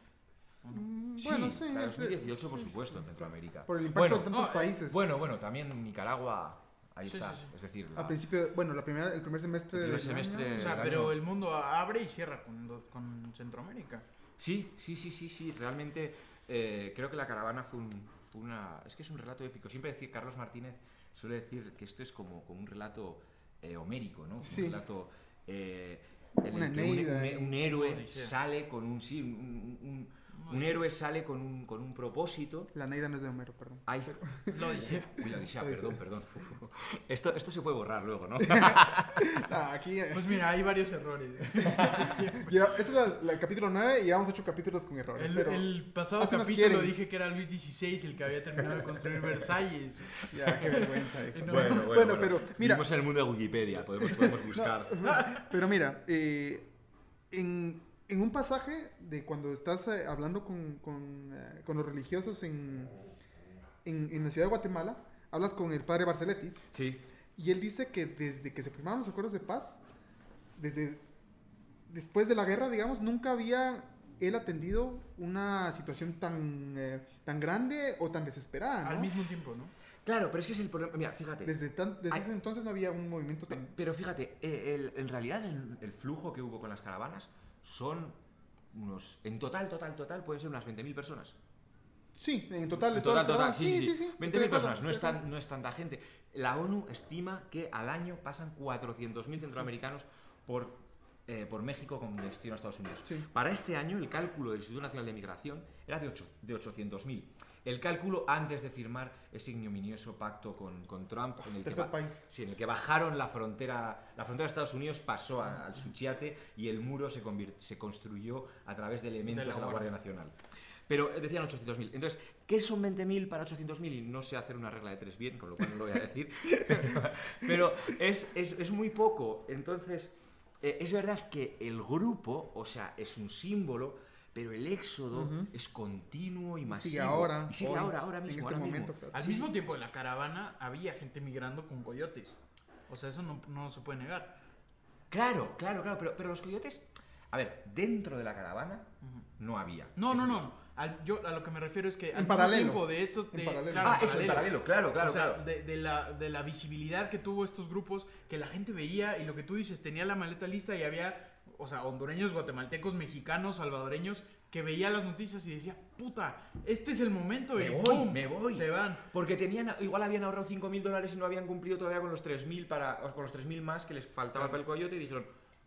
¿o no?
Mm, Bueno, sí.
la de
entre-
2018, por
sí,
supuesto,
sí.
en Centroamérica.
Por el impacto
Bueno,
de tantos
no, eh,
países.
Bueno, bueno, también Nicaragua, ahí
Sí,
está.
sí, sí.
Es decir,
Al
la-
principio, bueno, la primera, el primer semestre
El primer semestre-
año-
O sea, pero
año-
el mundo abre y cierra con, Centroamérica.
Sí, sí, sí, sí, sí. Realmente eh, creo que la caravana fue, un- fue una. Es que es un relato épico. Siempre decir Carlos Martínez suele decir que esto es como, como un relato eh, homérico, ¿no?
Sí.
Un relato eh, en
Una
el que un, un- héroe sale con un sí, un, un- héroe sale con un, con un propósito.
La Neida no es de Homero, perdón.
Ay,
Lo dice.
uy, la Odisea,
Odisea.
perdón, perdón. Esto, esto se puede borrar luego, ¿no?
Ah, aquí. eh,
Pues mira, hay varios errores.
ya- este es la- la- el capítulo 9 y llevamos 8 capítulos con errores.
El,
pero
el pasado capítulo dije que era Luis XVI el que había terminado de construir Versalles.
ya, qué vergüenza. hijo.
No.
Bueno, bueno,
Bueno, pero mira,
Vivimos en el mundo de Wikipedia, podemos, podemos buscar.
pero mira, eh, en, en un pasaje de cuando estás eh, hablando con, con, eh, con los religiosos en, en, en la ciudad de Guatemala, hablas con el padre Barceletti
Sí.
y él dice que desde que se firmaron los acuerdos de paz, desde después de la guerra, digamos, nunca había él atendido una situación tan, eh, tan grande o tan desesperada. ¿no?
Al mismo tiempo, ¿no?
Claro, pero es que es el problema. Mira, fíjate.
Desde, tan- desde ese entonces no había un movimiento tan...
Pero fíjate, eh, el- en realidad el, el flujo que hubo con las caravanas son unos. En total, total, total, pueden ser unas 20.000 personas.
Sí, en total. de
total,
todas
total,
las
sí, sí,
sí.
sí.
estoy de
20.000
acuerdo,
personas, no es, tan, no es tanta gente. La ONU estima que al año pasan 400.000 centroamericanos por, eh, por México con destino a Estados Unidos.
Sí.
Para este año, el cálculo del Instituto Nacional de Migración era de, ocho- de 800.000. El cálculo antes de firmar ese ignominioso pacto con, con Trump, en el que
país.
Sí, en el que bajaron la frontera, la frontera de Estados Unidos pasó a- al Suchiate y el muro se, se construyó a través de elementos
De
de
la
la,
Guardia.
Guardia Nacional. Pero eh, decían 800.000. Entonces, ¿qué son 20.000 para 800.000? Y no sé hacer una regla de tres bien, con lo cual no lo voy a decir. Pero, pero es, es- es muy poco. Entonces, eh, es verdad que el grupo, o sea, es un símbolo, pero el éxodo
Ujú.
es continuo y
Y
masivo.
sigue ahora.
Y sigue
hoy,
ahora, ahora mismo.
En este
ahora mismo.
momento. claro.
Al
Sí,
mismo tiempo en la caravana había gente migrando con coyotes. O sea, eso no, no se puede negar.
Claro, claro, claro. Pero, pero los coyotes, a ver, dentro de la caravana no había.
No,
Es
no,
decir,
no. Al- yo a lo que me refiero es que
En
al
paralelo.
mismo tiempo de estos
En
de-
paralelo.
claro,
Ah, eso, en paralelo, claro, claro,
o sea,
claro.
De, de la, de la visibilidad que tuvo estos grupos, que la gente veía y lo que tú dices, tenía la maleta lista y había, o sea, hondureños, guatemaltecos, mexicanos, salvadoreños, que veía las noticias y decía, puta, este es el momento
Me
y
voy,
¡pum!
me voy.
Se van.
Porque tenían, igual habían ahorrado 5.000 dólares y no habían cumplido todavía con los 3.000 para, con los 3.000 más que les faltaba para el coyote y dijeron,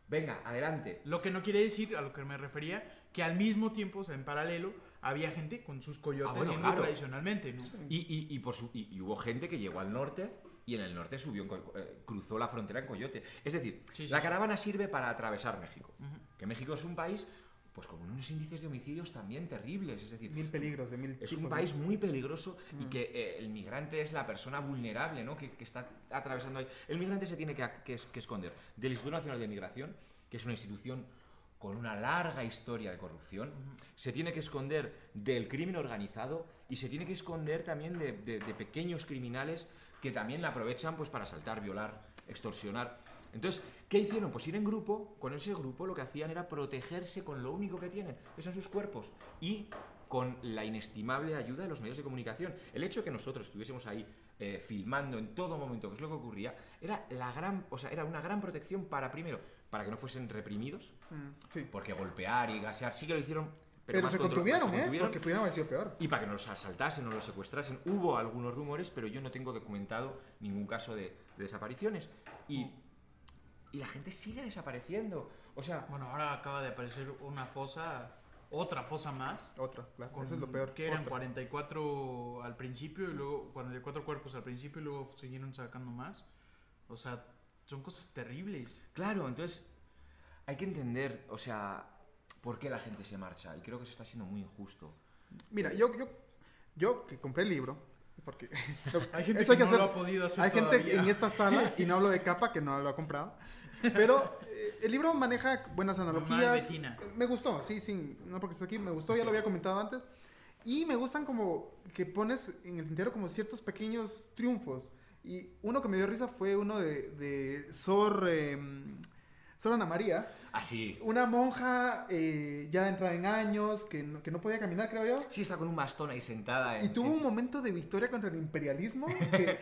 venga, adelante.
Lo que no quiere decir, a lo que me refería, que al mismo tiempo, o sea, en paralelo, había gente con sus coyotes
Ah, bueno,
yendo
claro.
tradicionalmente, ¿no?
Y, y- y por su- y- y hubo gente que llegó al norte y en el norte subió, eh, cruzó la frontera en coyote. Es decir,
Sí, sí,
la
sí.
caravana sirve para atravesar México. Que México es un país pues con unos índices de homicidios también terribles. Es decir,
Mil peligros, de mil
Es un país muy peligroso y que eh, el migrante es la persona vulnerable ¿no? que, que está atravesando ahí. El migrante se tiene que, que es- que esconder del Instituto Nacional de Migración, que es una institución con una larga historia de corrupción, se tiene que esconder del crimen organizado y se tiene que esconder también de, de- de pequeños criminales que también la aprovechan pues para asaltar, violar, extorsionar. Entonces, ¿qué hicieron? Pues ir en grupo, con ese grupo lo que hacían era protegerse con lo único que tienen, que son sus cuerpos, y con la inestimable ayuda de los medios de comunicación. El hecho de que nosotros estuviésemos ahí eh, filmando en todo momento qué es lo que ocurría, era, la gran, o sea, era una gran protección para, primero, para que no fuesen reprimidos,
Mm, sí.
porque golpear y gasear sí que lo hicieron.
Pero,
más
se contuvieron,
se
¿eh? Porque pudieron haber sido peor.
Y para que no los asaltasen o los secuestrasen. Hubo algunos rumores, pero yo no tengo documentado ningún caso de, de desapariciones. Y, y la gente sigue desapareciendo. O sea,
Bueno, ahora acaba de aparecer una fosa, otra fosa más.
Otra, claro.
con-
Eso es lo peor.
Que eran
Otra.
44 al principio y luego 44 cuerpos al principio y luego siguieron sacando más. O sea, son cosas terribles.
claro, entonces hay que entender, o sea, por qué la gente se marcha. Y creo que se está siendo muy injusto.
Mira, yo, yo, yo que compré el libro, porque
Hay gente
Eso
que,
hay que
no lo
hacer-
ha podido hacer
hay gente
todavía.
en esta sala, y no hablo de capa, que no lo ha comprado, pero eh, el libro maneja buenas analogías. Me gustó, sí, sí, no porque estoy aquí, me gustó, ya lo había comentado antes. Y me gustan como que pones en el tintero como ciertos pequeños triunfos. Y uno que me dio risa fue uno de, de Sor, em, Sor Ana María,
Así.
una monja eh, ya entrada en años, que no, que no podía caminar, creo yo.
Sí, está con un bastón ahí sentada. En,
Y tuvo
en-
un momento de victoria contra el imperialismo que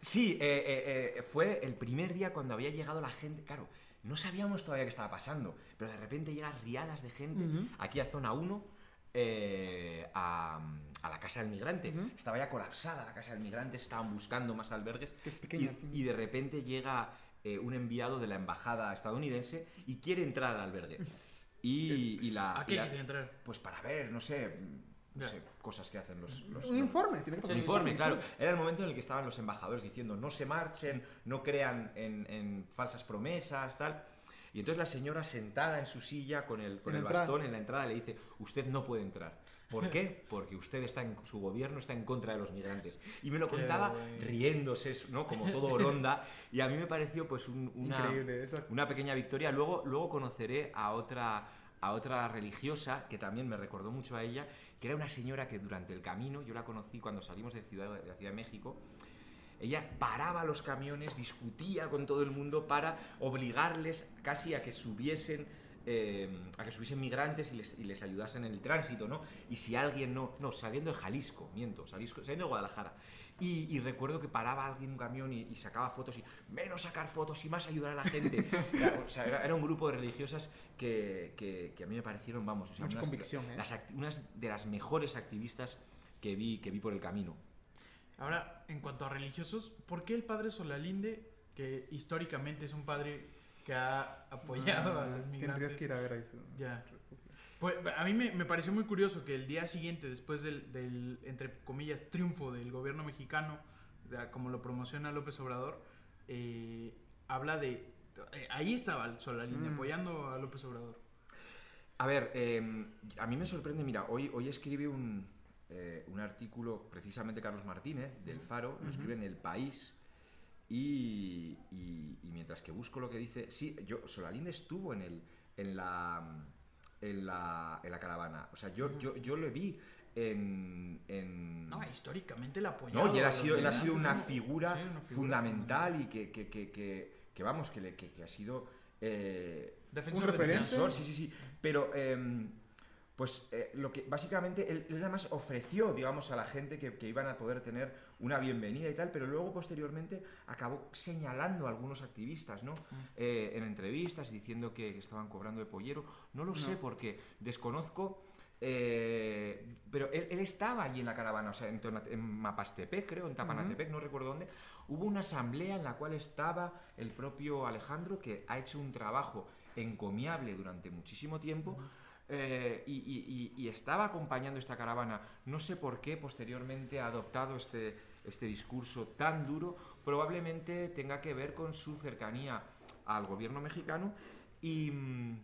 Sí, eh, eh, fue el primer día cuando había llegado la gente. Claro, no sabíamos todavía qué estaba pasando, pero de repente llegan riadas de gente
Ujú.
aquí a zona 1. eh, a, a la casa del migrante. Estaba ya colapsada la casa del migrante, se estaban buscando más albergues.
Que es pequeña,
y, y de repente llega eh, un enviado de la embajada estadounidense y quiere entrar al albergue. Y, y la,
¿A
y
qué
la-
quiere entrar?
Pues para ver, no sé, no
Ya.
sé, cosas que hacen los... los-
un informe, tiene que
un
pasar
informe,
un
claro. Era el momento en el que estaban los embajadores diciendo no se marchen, no crean en, en falsas promesas, tal. Y entonces la señora sentada en su silla con el, con el bastón en la entrada le dice, usted no puede entrar. ¿Por qué? Porque usted está en, su gobierno está en contra de los migrantes. Y me lo
Qué
contaba
bueno.
riéndose, ¿no? Como todo oronda. Y a mí me pareció pues un- una, una pequeña victoria. Luego, luego conoceré a otra, a otra religiosa que también me recordó mucho a ella, que era una señora que durante el camino, yo la conocí cuando salimos de Ciudad de, Ciudad de México, ella paraba los camiones, discutía con todo el mundo para obligarles casi a que subiesen. Eh, a que subiesen migrantes y les, y les ayudasen en el tránsito, ¿no? Y si alguien no, no, saliendo de Jalisco, miento, saliendo de Guadalajara. Y, y recuerdo que paraba alguien un camión y, y sacaba fotos y menos sacar fotos y más ayudar a la gente. Era, o sea, era, era un grupo de religiosas que, que- que a mí me parecieron, vamos, o sea,
Mucha
unas,
convicción, ¿eh?
las unas de las mejores activistas que vi, que vi por el camino.
Ahora, en cuanto a religiosos, ¿por qué el padre Solalinde, que históricamente es un padre que ha apoyado a
Ah,
los
Tendrías
migrantes?
que ir a ver ahí. su-
Ya. Pues a mí me, me pareció muy curioso que el día siguiente, después del, del, entre comillas, triunfo del gobierno mexicano, como lo promociona López Obrador, eh, habla de... eh, ahí estaba el Solalinde
Mm.
apoyando a López Obrador.
A ver, eh, a mí me sorprende, mira, hoy, hoy escribe un, eh, un artículo, precisamente Carlos Martínez, del Faro, lo escribe en El País, y mientras que busco lo que dice, sí, yo, Solalinde estuvo en, el, en, la, en, la, en la caravana, o sea, yo, yo, yo lo vi en... en-
No, históricamente la apoyó.
no, y él ha sido, él ha sido una figura
sí, una figura
fundamental y que, que, que, vamos, que, le- que, ha sido... eh,
Defensor
Un referente.
defensor.
Sí, sí, sí. Pero, em, pues, eh, lo que básicamente él, él además ofreció, digamos, a la gente que, que iban a poder tener una bienvenida y tal, pero luego posteriormente acabó señalando a algunos activistas, ¿no? Eh, en entrevistas diciendo que, estaban cobrando de pollero. No lo sé porque desconozco. eh, pero él, él estaba allí en la caravana, o sea, en, en Mapastepec, creo, en Tapanatepec, no recuerdo dónde. Hubo una asamblea en la cual estaba el propio Alejandro, que ha hecho un trabajo encomiable durante muchísimo tiempo. Eh, y, y- y- y estaba acompañando esta caravana. No sé por qué posteriormente ha adoptado este, este discurso tan duro. Probablemente tenga que ver con su cercanía al gobierno mexicano. Y, mm,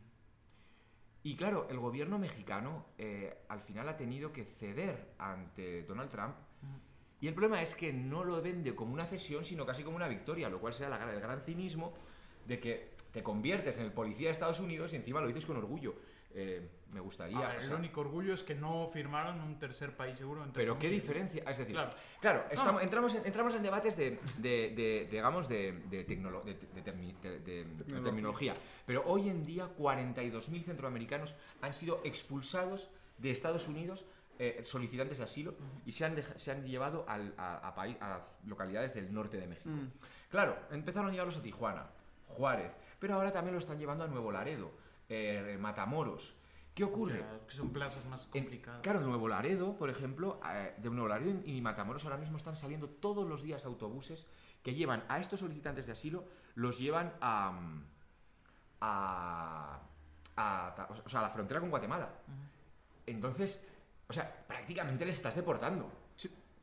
y claro, el gobierno mexicano eh, al final ha tenido que ceder ante Donald Trump. Y el problema es que no lo vende como una cesión, sino casi como una victoria, lo cual sea la- el gran cinismo de que te conviertes en el policía de Estados Unidos y encima lo dices con orgullo. Eh, me gustaría.
A ver,
o
el único orgullo es que no firmaron un tercer país seguro. entre
pero qué diferencia, es decir,
Claro.
claro, estamos- entramos, en, entramos en debates de, de- de, digamos, de, de, tecnolo- de- de termi- de- de- de terminología, pero hoy en día 42.000 centroamericanos han sido expulsados de Estados Unidos eh, solicitantes de asilo y se han, se han llevado al- a, a localidades del norte de México.
Mm.
Claro, empezaron a llevarlos a Tijuana, Juárez, pero ahora también lo están llevando a Nuevo Laredo, eh, Matamoros. ¿Qué ocurre?
Ya, que son plazas más
En-
complicadas.
claro, Nuevo Laredo, por ejemplo, eh, de Nuevo Laredo y Matamoros ahora mismo están saliendo todos los días autobuses que llevan a estos solicitantes de asilo, los llevan a, mm, a, a, o sea, a la frontera con Guatemala. Entonces, o sea, prácticamente les estás deportando.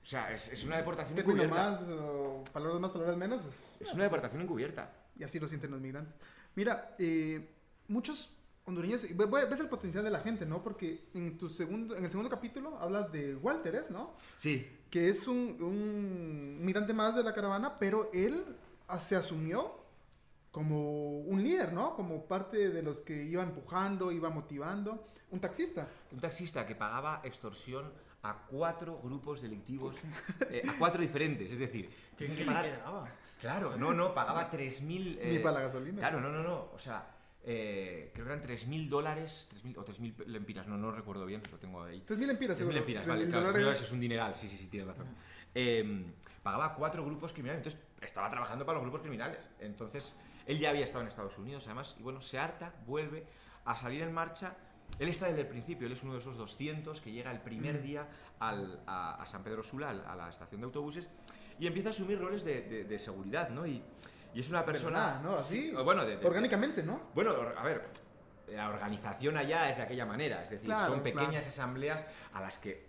O sea, es, es una deportación encubierta.
más, o palabras más, palabras menos, es-
Es una deportación encubierta.
y así lo sienten los migrantes. Mira, eh, muchos hondureños, ve- ve- ves el potencial de la gente, ¿no? Porque en, tu segundo, en el segundo capítulo hablas de Walter, ¿es, no?
Sí.
Que es un, un migrante más de la caravana, pero él a- se asumió como un líder, ¿no? Como parte de los que iba empujando, iba motivando. Un taxista.
Un taxista que pagaba extorsión a cuatro grupos delictivos, eh, a cuatro diferentes. Es decir,
¿Qué,
tienen
qué
que pagar-? Claro, no, no, pagaba 3.000...
Ni
eh,
para la gasolina.
Claro, no, no, no. O sea, eh, creo que eran 3.000 dólares 3.000 o 3.000 lempiras, no, no recuerdo bien, lo tengo ahí.
3.000 empiras,
3.000
seguro.
lempiras, vale, claro,
dólar
tres
es-
dólares es un dineral, sí, sí, sí, tienes razón. Eh, pagaba cuatro grupos criminales, entonces estaba trabajando para los grupos criminales. Entonces, él ya había estado en Estados Unidos, además, y bueno, se harta, vuelve a salir en marcha. Él está desde el principio, él es uno de esos 200 que llega el primer día al- a, a San Pedro Sula, a la estación de autobuses, y empieza a asumir roles de, de- de seguridad, ¿no? Y, y es una persona...
¿no? Así,
Sí, bueno, de- de-
Orgánicamente, ¿no?
bueno, a ver, la organización allá es de aquella manera, es decir,
Claro,
son pequeñas asambleas a las que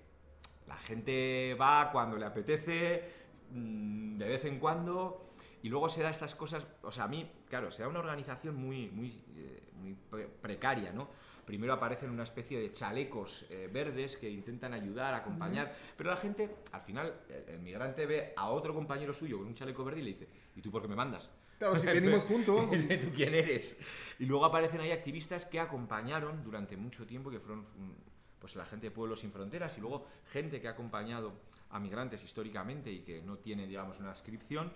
la gente va cuando le apetece, mm, de vez en cuando, y luego se da estas cosas, o sea, a mí, claro, se da una organización muy, muy, eh, muy precaria, ¿no? Primero aparecen una especie de chalecos eh, verdes que intentan ayudar, acompañar, pero la gente, al final, el, el migrante ve a otro compañero suyo con un chaleco verde y le dice, ¿y tú por qué me mandas?
Claro, si venimos juntos.
¿Tú quién eres? Y luego aparecen ahí activistas que acompañaron durante mucho tiempo, que fueron mm, pues la gente de Pueblos Sin Fronteras y luego gente que ha acompañado a migrantes históricamente y que no tiene, digamos, una inscripción.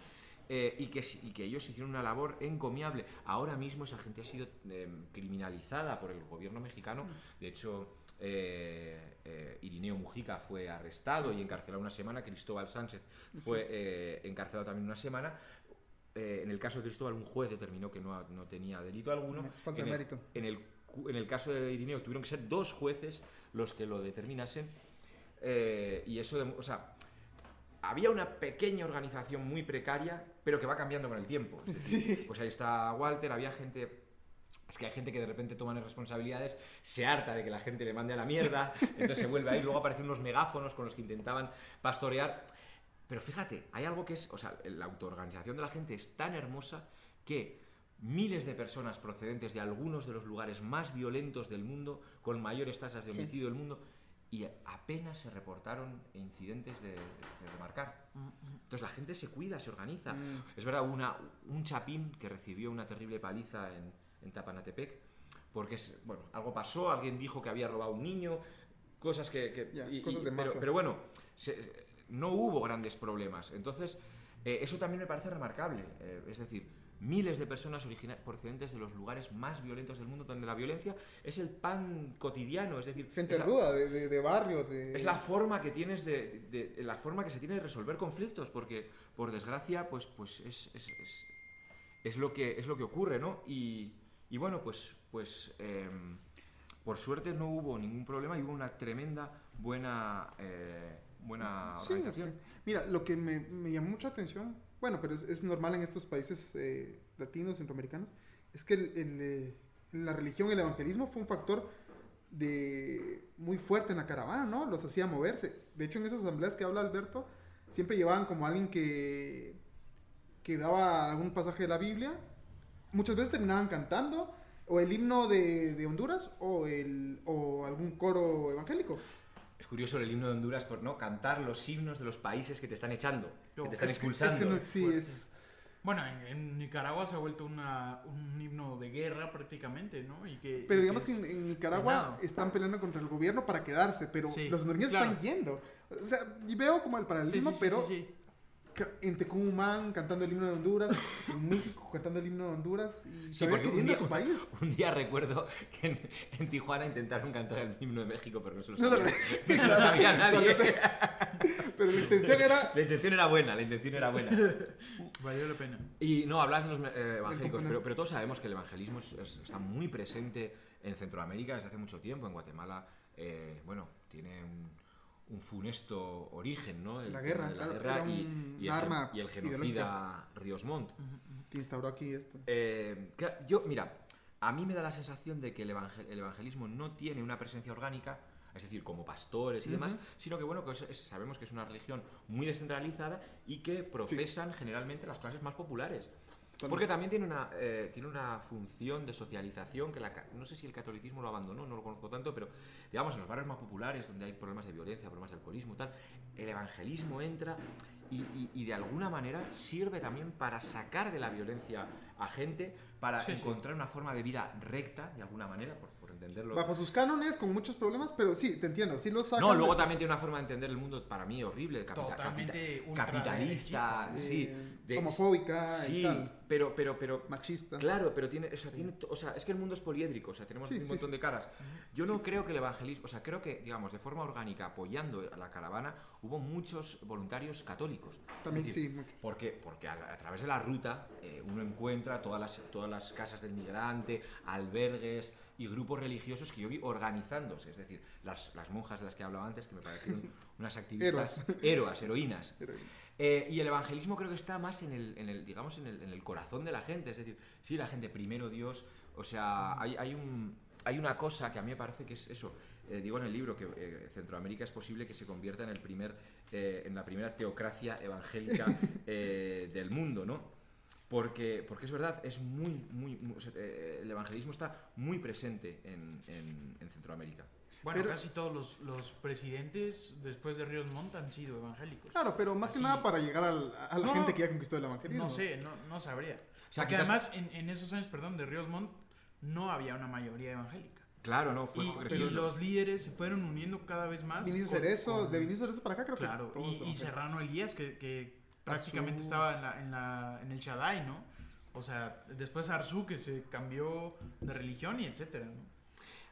Eh, y, que, y que ellos hicieron una labor encomiable. Ahora mismo esa gente ha sido eh, criminalizada por el gobierno mexicano. De hecho, eh, eh, Irineo Mujica fue arrestado y encarcelado una semana. Cristóbal Sánchez fue eh, encarcelado también una semana. Eh, en el caso de Cristóbal, un juez determinó que no, no tenía delito alguno.
Falta de
en, el,
mérito.
en, el, en el caso de Irineo tuvieron que ser dos jueces los que lo determinasen. y eso, dem- o sea, había una pequeña organización muy precaria, pero que va cambiando con el tiempo. Decir, Pues ahí está Walter, había gente... Es que hay gente que de repente toman responsabilidades, se harta de que la gente le mande a la mierda, entonces se vuelve ahí, luego aparecen unos megáfonos con los que intentaban pastorear. Pero fíjate, hay algo que es, o sea, la autoorganización de la gente es tan hermosa que miles de personas procedentes de algunos de los lugares más violentos del mundo, con mayores tasas de homicidio del mundo, y apenas se reportaron incidentes de, de remarcar. Entonces la gente se cuida, se organiza.
Mm.
Es verdad, una, un chapín que recibió una terrible paliza en, en Tapanatepec, porque es, bueno, algo pasó, alguien dijo que había robado un niño, cosas que... que-
Ya, cosas de
pero, bueno, se- no hubo grandes problemas. Entonces, eh, eso también me parece remarcable. eh, es decir, miles de personas procedentes de los lugares más violentos del mundo, donde la violencia es el pan cotidiano, es decir,
Gente
es la-
ruda, de, de, de barrio, de...
es la forma que tienes de, de- la forma que se tiene de resolver conflictos, porque por desgracia, pues, pues es, es, es- es lo que es lo que ocurre, ¿no? Y, y bueno, pues, pues em, por suerte no hubo ningún problema y hubo una tremenda buena eh, buena
Sí,
organización.
sí. Mira, lo que me, me llamó mucha atención, bueno, pero es, normal en estos países eh, latinos, centroamericanos, es que eh, la religión, el evangelismo fue un factor muy fuerte en la caravana, ¿no? Los hacía moverse. De hecho, en esas asambleas que habla Alberto, siempre llevaban como alguien que, daba algún pasaje de la Biblia. Muchas veces terminaban cantando o el himno de, Honduras o algún coro evangélico.
Curioso el himno de Honduras por no cantar los himnos de los países que te están echando, que te están
Es que
expulsando.
sí,
Fuerte.
es...
Bueno, en, en Nicaragua se ha vuelto una, un himno de guerra prácticamente, ¿no? Y que,
Pero
y
digamos que
es
en, en Nicaragua
penado.
están peleando contra el gobierno para quedarse, pero
Sí,
los hondureños
claro.
están yendo. O sea, y veo como el
Sí, sí,
paralelismo,
sí,
pero
sí, sí.
ca- en Tecumán cantando el himno de Honduras, en México cantando el himno de Honduras y
Sí, porque un
queriendo a
día,
su país.
un día recuerdo que en, en Tijuana intentaron cantar el himno de México, pero no se lo
No, no,
sabía, no se lo sabía nadie.
Pero la intención era
La intención era buena, la intención era buena.
Valió la pena.
Y no, hablas de los eh, evangélicos, pero, pero todos sabemos que el evangelismo es- es- está muy presente en Centroamérica desde hace mucho tiempo. En Guatemala, eh, bueno, tiene un, un funesto origen, ¿no? El
La guerra,
de la
claro,
guerra
era
y,
un
y el,
arma
y el genocida Ríos Montt.
que instauró aquí esto.
Eh, yo, mira, a mí me da la sensación de que el, evangel- el evangelismo no tiene una presencia orgánica, es decir, como pastores y demás, sino que bueno, que es- es- sabemos que es una religión muy descentralizada y que profesan generalmente las clases más populares. Porque también tiene una, eh, tiene una función de socialización que la, no sé si el catolicismo lo abandonó, no lo conozco tanto, pero digamos en los barrios más populares donde hay problemas de violencia, problemas de alcoholismo, tal, el evangelismo entra y, y- y de alguna manera sirve también para sacar de la violencia a gente, para
Sí, sí.
encontrar una forma de vida recta, de alguna manera, por, por entenderlo.
Bajo sus cánones, con muchos problemas, pero sí, te entiendo, sí lo sacan.
No, luego también tiene una forma de entender el mundo para mí horrible, capita-
Totalmente
capita- capitalista, sí,
eh,
de-
homofóbica y
sí,
tal.
pero, pero, pero
machista.
Claro, pero tiene, o sea, tiene, o sea, es que el mundo es poliédrico, o sea, tenemos
Sí,
un montón de caras. Yo no creo que el evangelismo, o sea, creo que, digamos, de forma orgánica, apoyando a la caravana, hubo muchos voluntarios católicos.
También
decir,
sí, mucho.
Porque, porque a, a través de la ruta eh, uno encuentra todas las, todas las casas del migrante, albergues y grupos religiosos que yo vi organizándose. Es decir, las, las monjas de las que hablaba antes, que me parecieron unas activistas héroas, heroínas.
Pero-
Eh, y el evangelismo creo que está más en el, en el digamos, en el, en el corazón de la gente. Es decir, sí, la gente primero Dios. O sea, hay, hay, un, hay una cosa que a mí me parece que es eso. Eh, digo en el libro que eh, Centroamérica es posible que se convierta en, el primer, eh, en la primera teocracia evangélica eh, del mundo, ¿no? Porque, porque es verdad, es muy, muy, muy- o sea, eh, el evangelismo está muy presente en, en- en Centroamérica.
Bueno,
Pero-
casi todos los, los presidentes después de Ríos Montt han sido evangélicos.
Claro, pero más
Así-
que nada para llegar al- a la
No,
gente que ya conquistó el evangelismo.
No sé, no, no sabría.
sea,
Porque
quizás-
además en, en esos años, perdón, de Ríos Montt no había una mayoría evangélica.
Claro, ¿no? Fue,
Y, los líderes se fueron uniendo cada vez más.
Vinicius
con-
Cerezo,
con-
de Vinicius Cerezo para acá creo
Claro,
que
y, y Serrano Elías, que, que prácticamente
Arzú.
estaba en, la, en, la, en el Shaddai, ¿no? O sea, después Arzú, que se cambió de religión y etcétera, ¿no?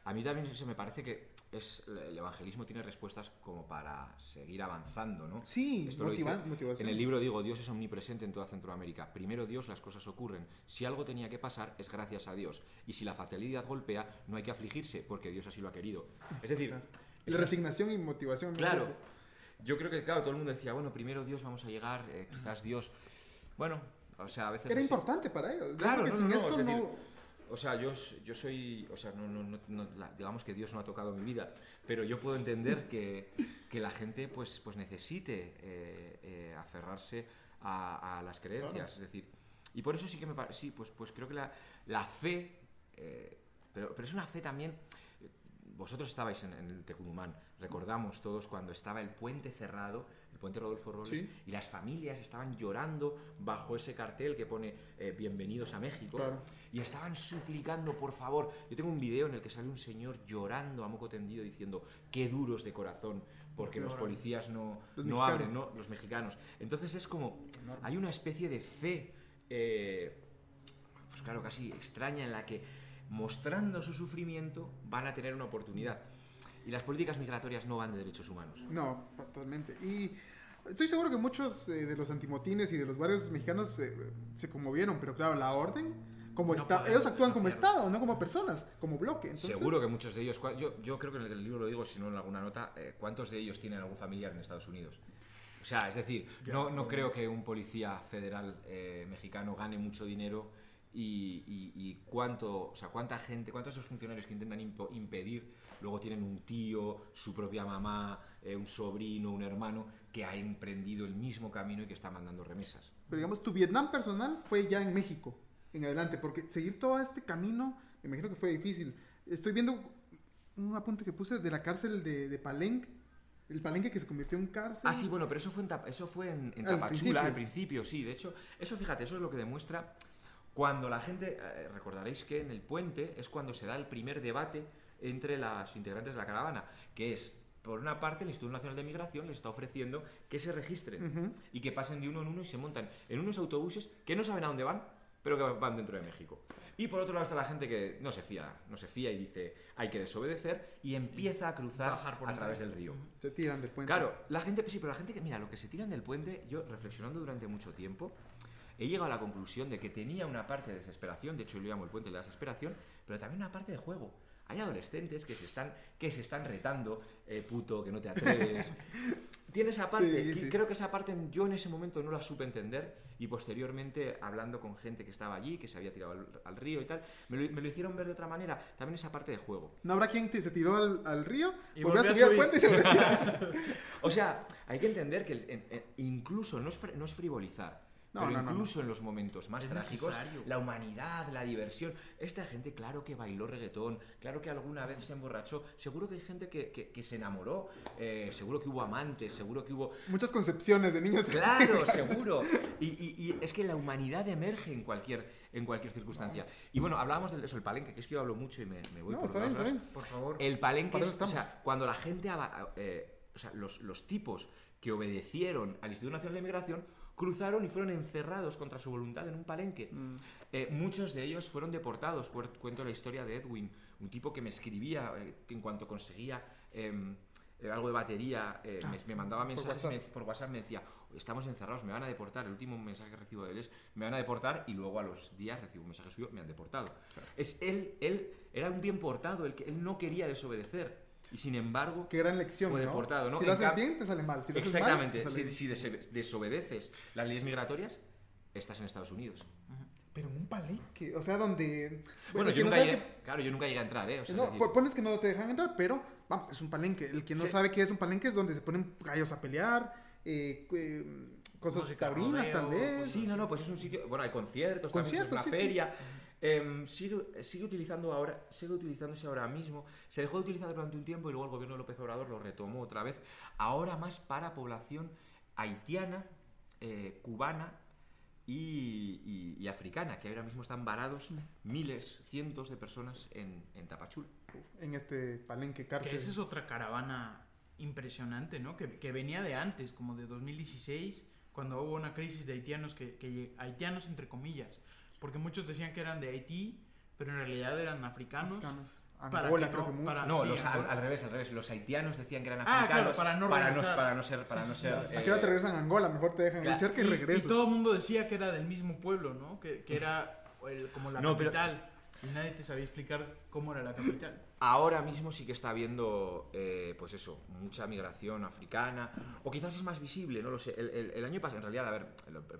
A mí también se me parece que es, el evangelismo tiene respuestas como para seguir avanzando, ¿no?
Sí,
Esto lo
motiva-
dice-
motivación.
En el libro digo, Dios es omnipresente en toda Centroamérica. Primero Dios, las cosas ocurren. Si algo tenía que pasar, es gracias a Dios. Y si la fatalidad golpea, no hay que afligirse, porque Dios así lo ha querido. Es decir,
La
es-
resignación y motivación.
claro, yo creo que, claro, todo el mundo decía, bueno, primero Dios vamos a llegar, eh, quizás Dios... Bueno, o sea, a veces...
Era
así.
importante para ellos.
Claro, no,
sin
no, no,
esto
es decir,
no.
O sea, yo, yo soy, o sea, no, no, no, digamos que Dios no ha tocado mi vida, pero yo puedo entender que, que la gente pues, pues necesite eh, eh, aferrarse a, a las creencias,
Claro.
es decir, y por eso sí que me parece, sí, pues, pues creo que la, la fe, eh, pero, pero es una fe también, eh, vosotros estabais en, en el recordamos todos cuando estaba el puente cerrado, el puente Rodolfo Robles,
Sí.
y las familias estaban llorando bajo ese cartel que pone eh, Bienvenidos a México.
Claro.
Y estaban suplicando, por favor. Yo tengo un video en el que sale un señor llorando a moco tendido diciendo, qué duros de corazón, porque los policías no,
Los
no abren, ¿no? Los mexicanos. Entonces es como, hay una especie de fe, eh, pues claro, casi extraña en la que mostrando su sufrimiento van a tener una oportunidad. Y las políticas migratorias no van de derechos humanos.
No, totalmente. Y estoy seguro que muchos eh, de los antimotines y de los guardias mexicanos eh, se conmovieron, pero claro, la orden, como
No
está, ellos actúan como. Estado, no como personas, como bloque. Entonces,
Seguro que muchos de ellos, yo, yo creo que en el libro lo digo, si no en alguna nota, eh, ¿cuántos de ellos tienen algún familiar en Estados Unidos? O sea, es decir, no, no creo que un policía federal eh, mexicano gane mucho dinero y, y- y cuánto, o sea, cuánta gente, cuántos de esos funcionarios que intentan impo- impedir luego tienen un tío, su propia mamá, eh, un sobrino, un hermano que ha emprendido el mismo camino y que está mandando remesas.
Pero digamos, tu Vietnam personal fue ya en México, en adelante, porque seguir todo este camino, me imagino que fue difícil. Estoy viendo un apunte que puse de la cárcel de, de Palenque, el palenque que se convirtió en cárcel.
Ah, sí, bueno, pero eso fue en, eso fue en, en Tapachula
principio.
al principio, sí. De hecho, eso fíjate, eso es lo que demuestra cuando la gente, eh, recordaréis que en el puente es cuando se da el primer debate entre las integrantes de la caravana, que es, por una parte, el Instituto Nacional de Migración les está ofreciendo que se registren y que pasen de uno en uno y se montan en unos autobuses que no saben a dónde van, pero que van dentro de México. Y por otro lado está la gente que no se fía, no se fía y dice hay que desobedecer y empieza a cruzar
por
a través del río.
Se tiran del puente.
Claro, la gente, sí, pero la gente que, mira, lo que se tiran del puente, yo reflexionando durante mucho tiempo, he llegado a la conclusión de que tenía una parte de desesperación, de hecho yo lo llamo el puente de la desesperación, pero también una parte de juego. Hay adolescentes que se están, que se están retando, eh, puto, que no te atreves. Tiene esa parte,
Sí,
y
sí,
creo que esa parte yo en ese momento no la supe entender y posteriormente hablando con gente que estaba allí, que se había tirado al, al río y tal, me lo, me lo hicieron ver de otra manera, también esa parte de juego.
No habrá quien te- se tiró al, al río,
Y
volvió a
volvió a
subir al puente y se retira.
O sea, hay que entender que el- en- en- incluso no es, no es frivolizar,
No,
pero
no,
incluso en los momentos más
Es
trágicos,
necesario.
la humanidad, la diversión, esta gente claro que bailó reggaetón, claro que alguna vez se emborrachó, seguro que hay gente que, que- que se enamoró, eh, seguro que hubo amantes, seguro que hubo...
Muchas concepciones de niños.
Claro, seguro. Y, y- y es que la humanidad emerge en cualquier, en cualquier circunstancia. Y bueno, hablábamos de eso, el palenque, que es que yo hablo mucho y me, me voy por
está bien, está bien.
Por favor.
El palenque es, o sea, cuando la gente, eh, o sea, los, los tipos que obedecieron al Instituto Nacional de Migración cruzaron y fueron encerrados contra su voluntad en un palenque.
Mm.
Eh, muchos de ellos fueron deportados. Cuento la historia de Edwin, un tipo que me escribía eh, que en cuanto conseguía em, eh, algo de batería, eh, me, me mandaba mensajes
WhatsApp.
me- por WhatsApp, me decía, estamos encerrados, me van a deportar. El último mensaje que recibo de él es, me van a deportar y luego a los días recibo un mensaje suyo, me han deportado. Es él, él era un bien portado, él, que- él no quería desobedecer. Y sin embargo,
Qué gran lección,
Fue
¿no?
deportado, ¿no?
Si
En
lo haces bien, te sale mal. Si lo haces mal,
exactamente,
te sale
si, si desobedeces las leyes migratorias, estás en Estados Unidos.
Pero en un palenque, o sea, donde...
Bueno,
que
yo
no
nunca
sabe
llegué, claro, yo nunca llegué a entrar, ¿eh? O sea,
que- no,
es decir,
pones que no te dejan entrar, pero vamos, es un palenque. El que no
Sí.
sabe qué es un palenque es donde se ponen gallos a pelear, eh, eh, cosas
Música,
taurinas tal vez.
Sí, no, no, pues es un sitio. Bueno, hay conciertos, también es
Conciertos,
una
sí, sí.
Em, sigue, sigue utilizando ahora, sigue utilizándose ahora mismo. Se dejó de utilizar durante un tiempo y luego el gobierno de López Obrador lo retomó otra vez. Ahora más para población haitiana, eh, cubana y, y- y africana, que ahora mismo están varados miles, cientos de personas en, en Tapachula.
En este palenque cárcel.
Que esa es otra caravana impresionante, ¿no? Que, que venía de antes, como de 2016, cuando hubo una crisis de haitianos, que, que haitianos entre comillas, porque muchos decían que eran de Haití, pero en realidad eran africanos.
Africanos.
para
Angola,
que
creo
no-
que mucho.
para-
No,
sí,
los- al, al revés, al revés. Los haitianos decían que eran
Ah,
africanos
claro, para no
para
regresar.
para no ser, para
Sí,
no
sí,
ser.
sí, sí.
¿A qué hora te
eh,
regresan a Angola? Mejor te dejan
Claro.
cerca y,
Y-. Y todo el mundo decía que era del mismo pueblo, ¿no? Que, que era el- como la
No, pero-
capital. Y nadie te sabía explicar cómo era la capital.
Ahora mismo sí que está habiendo, eh, pues eso, mucha migración africana, o quizás es más visible, no lo sé. El, el- el año pasado, en realidad, a ver,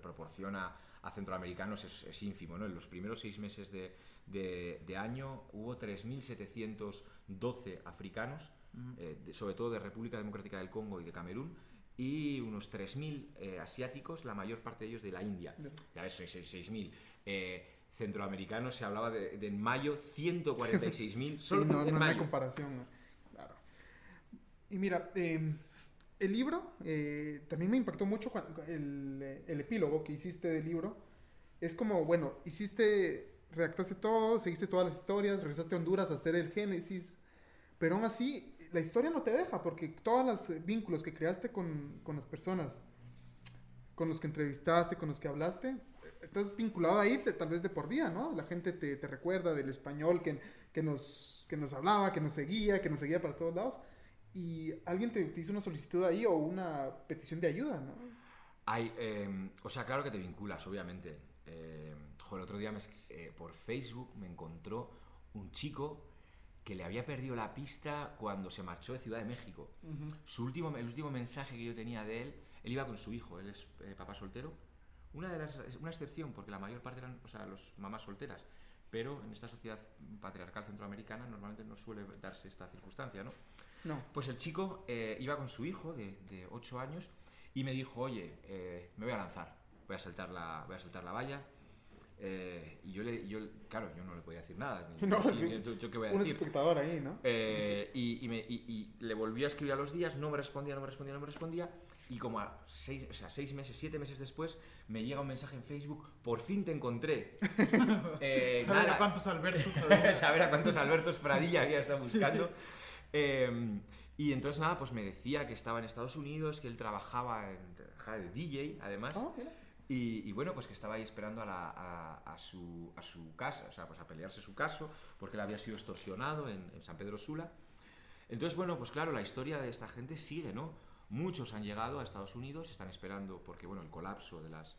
proporción a, centroamericanos es, es ínfimo, ¿no? En los primeros seis meses de, de- de año hubo 3.712 africanos, eh, de- sobre todo de República Democrática del Congo y de Camerún, y unos 3.000 eh, asiáticos, la mayor parte de ellos de la India. Ya ves, soy 6.000. Eh, centroamericanos se hablaba de, de en mayo 146.000
Sí,
solo
no,
en
no, hay comparación. Claro. Y mira, eh, el libro eh, también me impactó mucho cuando, el, el epílogo que hiciste del libro. Es como, bueno, hiciste, redactaste todo, seguiste todas las historias, regresaste a Honduras a hacer el génesis, pero aún así la historia no te deja, porque todos los vínculos que creaste con, con las personas, con los que entrevistaste, con los que hablaste, estás vinculado ahí de- tal vez de por vida, ¿no? La gente te, te recuerda del español que, que, nos, que nos hablaba, que nos seguía, que nos seguía para todos lados. Y alguien te, te hizo una solicitud ahí o una petición de ayuda, ¿no?
Hay, eh, o sea, claro que te vinculas, obviamente. Eh, joder, el otro día me eh, por Facebook me encontró un chico que le había perdido la pista cuando se marchó de Ciudad de México. Su último, el último mensaje que yo tenía de él, él iba con su hijo, él es eh, papá soltero. Una, de las, una excepción, porque la mayor parte eran o sea, los mamás solteras. Pero en esta sociedad patriarcal centroamericana normalmente no suele darse esta circunstancia, ¿no?
No.
Pues el chico eh, iba con su hijo de, de 8 años y me dijo, oye, eh, me voy a lanzar, voy a saltar la, voy a saltar la valla Eh, y yo le, yo, claro, yo no le podía decir nada.
No,
sí,
sí.
yo, yo qué voy a
Un
decir.
espectador ahí, ¿no?
Eh, y, y me- y- y le volví a escribir a los días, no me respondía, no me respondía, no me respondía. Y como a seis, o sea, seis meses, siete meses después, me llega un mensaje en Facebook, por fin te encontré. Eh,
Saber
nada,
a cuántos Albertos
saber a cuántos Albertos Pradilla había estado buscando. Eh, y entonces nada, pues me decía que estaba en Estados Unidos, que él trabajaba en trabajaba de DJ, además.
Mira.
Y, y bueno, pues que estaba ahí esperando a, la- a- a su, a su casa, o sea, pues a pelearse su caso, porque él había sido extorsionado en, en San Pedro Sula. Entonces, bueno, pues claro, la historia de esta gente sigue, ¿no? Muchos han llegado a Estados Unidos, están esperando, porque bueno, el colapso de las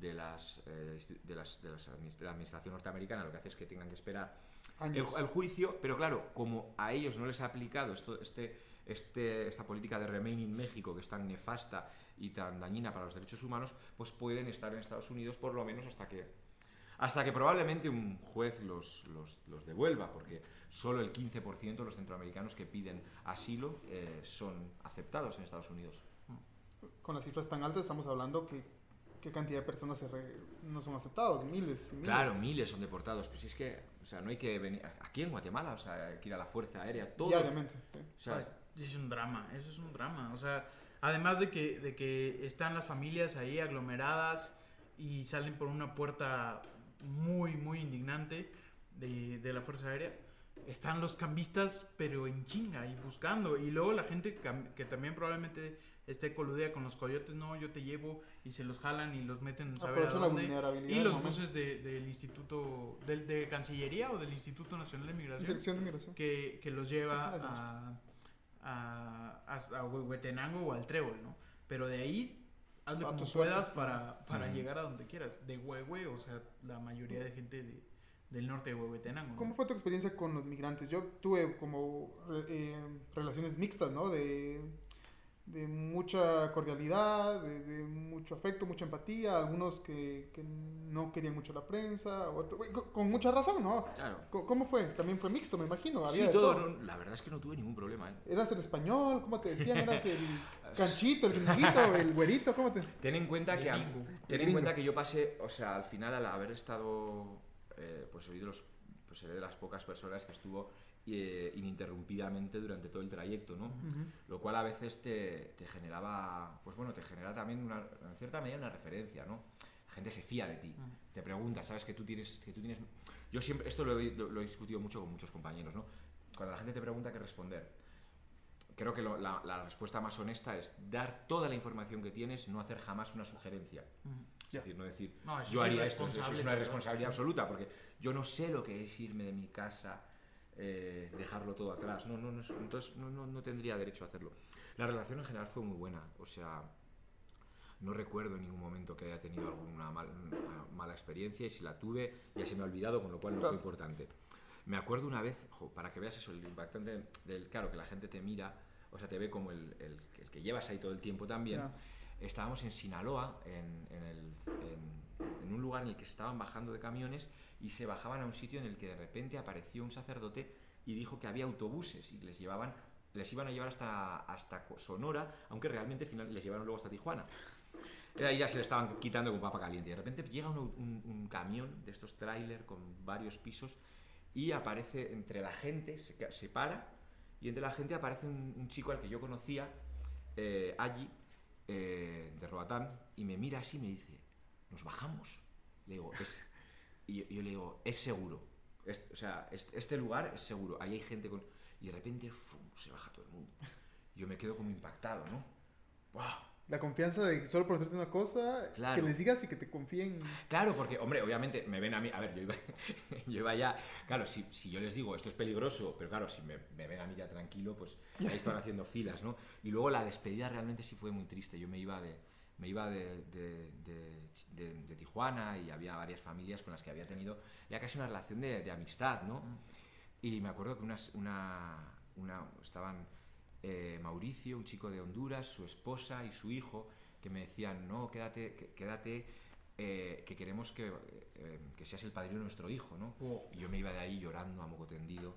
de las, eh, de las, de las de la administración norteamericana lo que hace es que tengan que esperar el juicio, pero claro, como a ellos no les ha aplicado esto, este, este, esta política de Remain in México que es tan nefasta y tan dañina para los derechos humanos, pues pueden estar en Estados Unidos por lo menos hasta que hasta que probablemente un juez los, los, los devuelva, porque solo el 15% de los centroamericanos que piden asilo eh, son aceptados en Estados Unidos.
Con las cifras tan altas estamos hablando que qué cantidad de personas se re- no son aceptados, miles miles.
Claro, miles son deportados, pero si es que, o sea, no hay que venir aquí en Guatemala, o sea, hay que ir a la Fuerza Aérea, todos,
Diariamente. sí.
o sea,
Es un drama, eso es un drama. O sea, además de que, de que están las familias ahí aglomeradas y salen por una puerta muy, muy indignante de, de la Fuerza Aérea, están los cambistas, pero en chinga y buscando. Y luego la gente que también probablemente esté coludida con los coyotes, no, yo te llevo y se los jalan y los meten en saber a
la
dónde.
vulnerabilidad.
Y los
momento.
buses de- del Instituto, del, de Cancillería o del Instituto Nacional de Migración
Dirección de migración.
que, que los lleva
Ah,
a, a, a, a Huehuetenango o al Trébol, ¿no? Pero de ahí, hazle como puedas para, para llegar a donde quieras. De Huehue, o sea, la mayoría de gente de, del norte de Huehuetenango. ¿no?
¿Cómo fue tu experiencia con los migrantes? Yo tuve como eh, relaciones mixtas, ¿no? De, de mucha cordialidad, de, de mucho afecto, mucha empatía, algunos que, que no querían mucho la prensa, otro- con, con mucha razón, ¿no?
claro.
¿Cómo fue? También fue mixto, me imagino.
Sí,
había de
todo, no, la verdad es que no tuve ningún problema, ¿eh?
¿Eras el español? ¿Cómo te decían? ¿Eras el canchito, el gringuito, el güerito? ¿Cómo te...?
Ten en cuenta que a- ten en cuenta que yo pasé, o sea, al final al haber estado, eh, pues soy de los, pues seré de las pocas personas que estuvo eh, ininterrumpidamente durante todo el trayecto, ¿no?
Ujú.
Lo cual a veces te, te generaba, pues bueno, te genera también una, en cierta medida una referencia, ¿no? La gente se fía de ti, te pregunta, sabes que tú tienes, que tú tienes, yo siempre, esto lo he, lo- he discutido mucho con muchos compañeros, ¿no? Cuando la gente te pregunta qué responder, creo que lo- la, la respuesta más honesta es dar toda la información que tienes, no hacer jamás una sugerencia.
Ujú.
Es
Ya.
decir, no decir,
No,
yo
es
haría esto, eso es una responsabilidad absoluta, porque yo no sé lo que es irme de mi casa, eh, dejarlo todo atrás. No, no, no, entonces no, no, no tendría derecho a hacerlo. La relación en general fue muy buena, o sea, no recuerdo en ningún momento que haya tenido alguna mal- mala experiencia y si la tuve ya se me ha olvidado, con lo cual no fue importante. Me acuerdo una vez, jo, para que veas eso, el impactante del, claro, que la gente te mira, o sea, te ve como el, el- el que llevas ahí todo el tiempo también. Estábamos en Sinaloa, en, en el- en- un lugar en el que se estaban bajando de camiones y se bajaban a un sitio en el que de repente apareció un sacerdote y dijo que había autobuses y les llevaban les iban a llevar hasta, hasta Sonora, aunque realmente final, les llevaron luego hasta Tijuana. Ahí ya se le estaban quitando con papa caliente. De repente llega un, un- camión de estos tráiler con varios pisos y aparece entre la gente, se, se para y entre la gente aparece un, un chico al que yo conocía eh, allí, eh, de Roatán, y me mira así y me dice, ¿nos bajamos? Le digo, y yo, le digo, es seguro. O sea, este, lugar es seguro. Ahí hay gente con... Y de repente, ¡fum! se baja todo el mundo. Yo me quedo como impactado, ¿no? ¡Wow!
La confianza de solo por hacerte una cosa,
Claro.
que les digas y que te confíen.
Claro, porque, hombre, obviamente me ven a mí. A ver, yo iba, yo iba ya. Claro, si, si yo les digo esto es peligroso, pero claro, si me, me ven a mí ya tranquilo, pues ahí están haciendo filas, ¿no? Y luego la despedida realmente sí fue muy triste. Yo me iba de. Me iba de, de- de- de- de Tijuana y había varias familias con las que había tenido ya casi una relación de, de amistad, ¿no? Y me acuerdo que unas, una, una, estaban eh, Mauricio, un chico de Honduras, su esposa y su hijo, que me decían, no, quédate, quédate, eh, que queremos que, eh, que seas el padrino de nuestro hijo, ¿no?
Oh.
Y yo me iba de ahí llorando a moco tendido,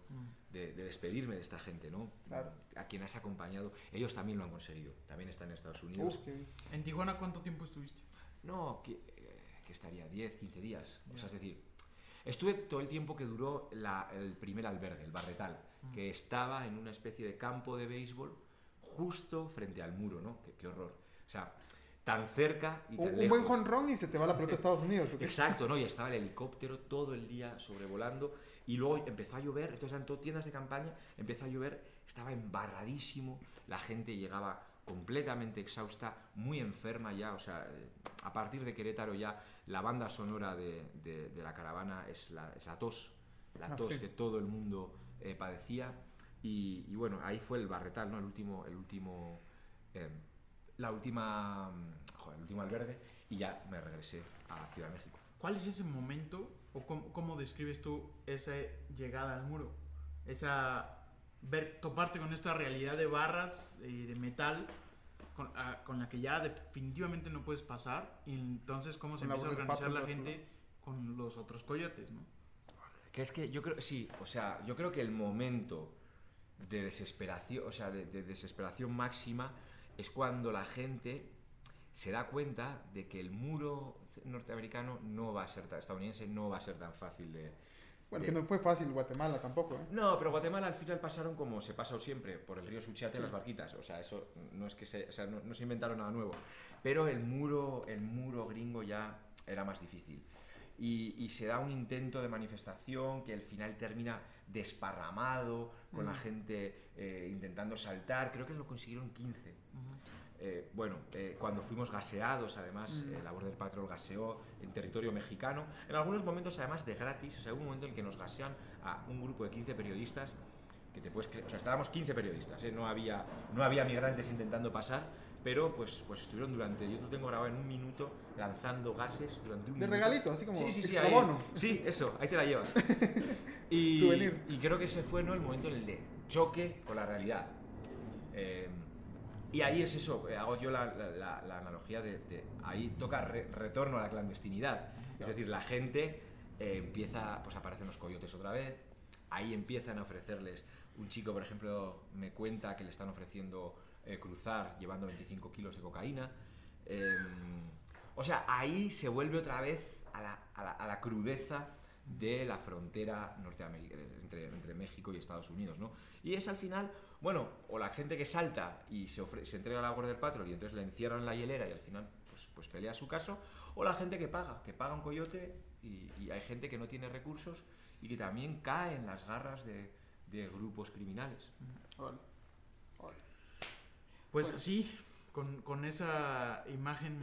de, de despedirme de esta gente, ¿no?
Claro.
A quien has acompañado. Ellos también lo han conseguido, también están en Estados Unidos.
¿En Tijuana cuánto tiempo estuviste?
No, eh, que estaría 10, 15 días. O sea, es decir, estuve todo el tiempo que duró la- el primer albergue, el barretal, que estaba en una especie de campo de béisbol justo frente al muro, ¿no? Qué, qué horror. O sea, tan cerca y tan
Un, buen jonrón y se te va la pelota a Estados Unidos. ¿o qué?
Exacto, ¿no? Y estaba el helicóptero todo el día sobrevolando y luego empezó a llover, entonces eran todo tiendas de campaña, empezó a llover, estaba embarradísimo, la gente llegaba completamente exhausta, muy enferma ya, o sea, eh, a partir de Querétaro ya la banda sonora de, de- de la caravana es la, es la tos, la
Ah,
tos
sí.
que todo el mundo eh, padecía y, y bueno, ahí fue el barretal, ¿no? El último, el último, eh, la última, mm, joder, el último albergue y ya me regresé a Ciudad de México.
¿Cuál es ese momento o cómo, cómo describes tú esa llegada al muro? Esa ver toparte con esta realidad de barras y de metal con, a- con la que ya definitivamente no puedes pasar y entonces cómo se
Con
empieza a organizar la gente con los otros coyotes, ¿no?
Que es que yo creo, sí, o sea, yo creo que el momento de desesperación, o sea, de, de desesperación máxima es cuando la gente se da cuenta de que el muro norteamericano no va a ser tan, estadounidense no va a ser tan fácil de...
Bueno,
de-
que no fue fácil Guatemala tampoco, ¿eh?
No, pero Guatemala al final pasaron como se pasa siempre, por el río Suchiate las barquitas. O sea, eso no es que se, o sea, no, no se inventaron nada nuevo. Pero el muro, el muro gringo ya era más difícil. Y, y se da un intento de manifestación que al final termina desparramado, con la gente eh, intentando saltar. Creo que lo consiguieron 15. Eh, bueno, eh, cuando fuimos gaseados, además, eh, la Border Patrol gaseó en territorio mexicano. En algunos momentos, además, de gratis. O sea, hubo un momento en que nos gasean a un grupo de 15 periodistas. Que te puedes creer, o sea, estábamos 15 periodistas, ¿eh? no, había, no había migrantes intentando pasar, pero pues, pues estuvieron durante, yo lo tengo grabado en un minuto, lanzando gases durante un
De
minuto.
regalito, así como
Sí, sí, sí, ahí-
bono.
sí, eso, ahí te la llevas. y,
Souvenir.
y creo que ese fue ¿no? el momento en el de choque con la realidad. Eh, y ahí es eso, eh, hago yo la, la- la- la analogía de, de- ahí toca re- retorno a la clandestinidad. Es decir, la gente eh, empieza, pues aparecen los coyotes otra vez, ahí empiezan a ofrecerles, un chico por ejemplo me cuenta que le están ofreciendo eh, cruzar llevando 25 kilos de cocaína. Eh, o sea, ahí se vuelve otra vez a la, a la- a la crudeza de la frontera entre, entre México y Estados Unidos, ¿no? Y es al final, bueno, o la gente que salta y se, ofre- se entrega a la Border Patrol y entonces la encierran en la hielera y al final pues, pues pelea su caso, o la gente que paga, que paga un coyote y, y hay gente que no tiene recursos y que también cae en las garras de, de grupos criminales.
Pues sí, con, con esa imagen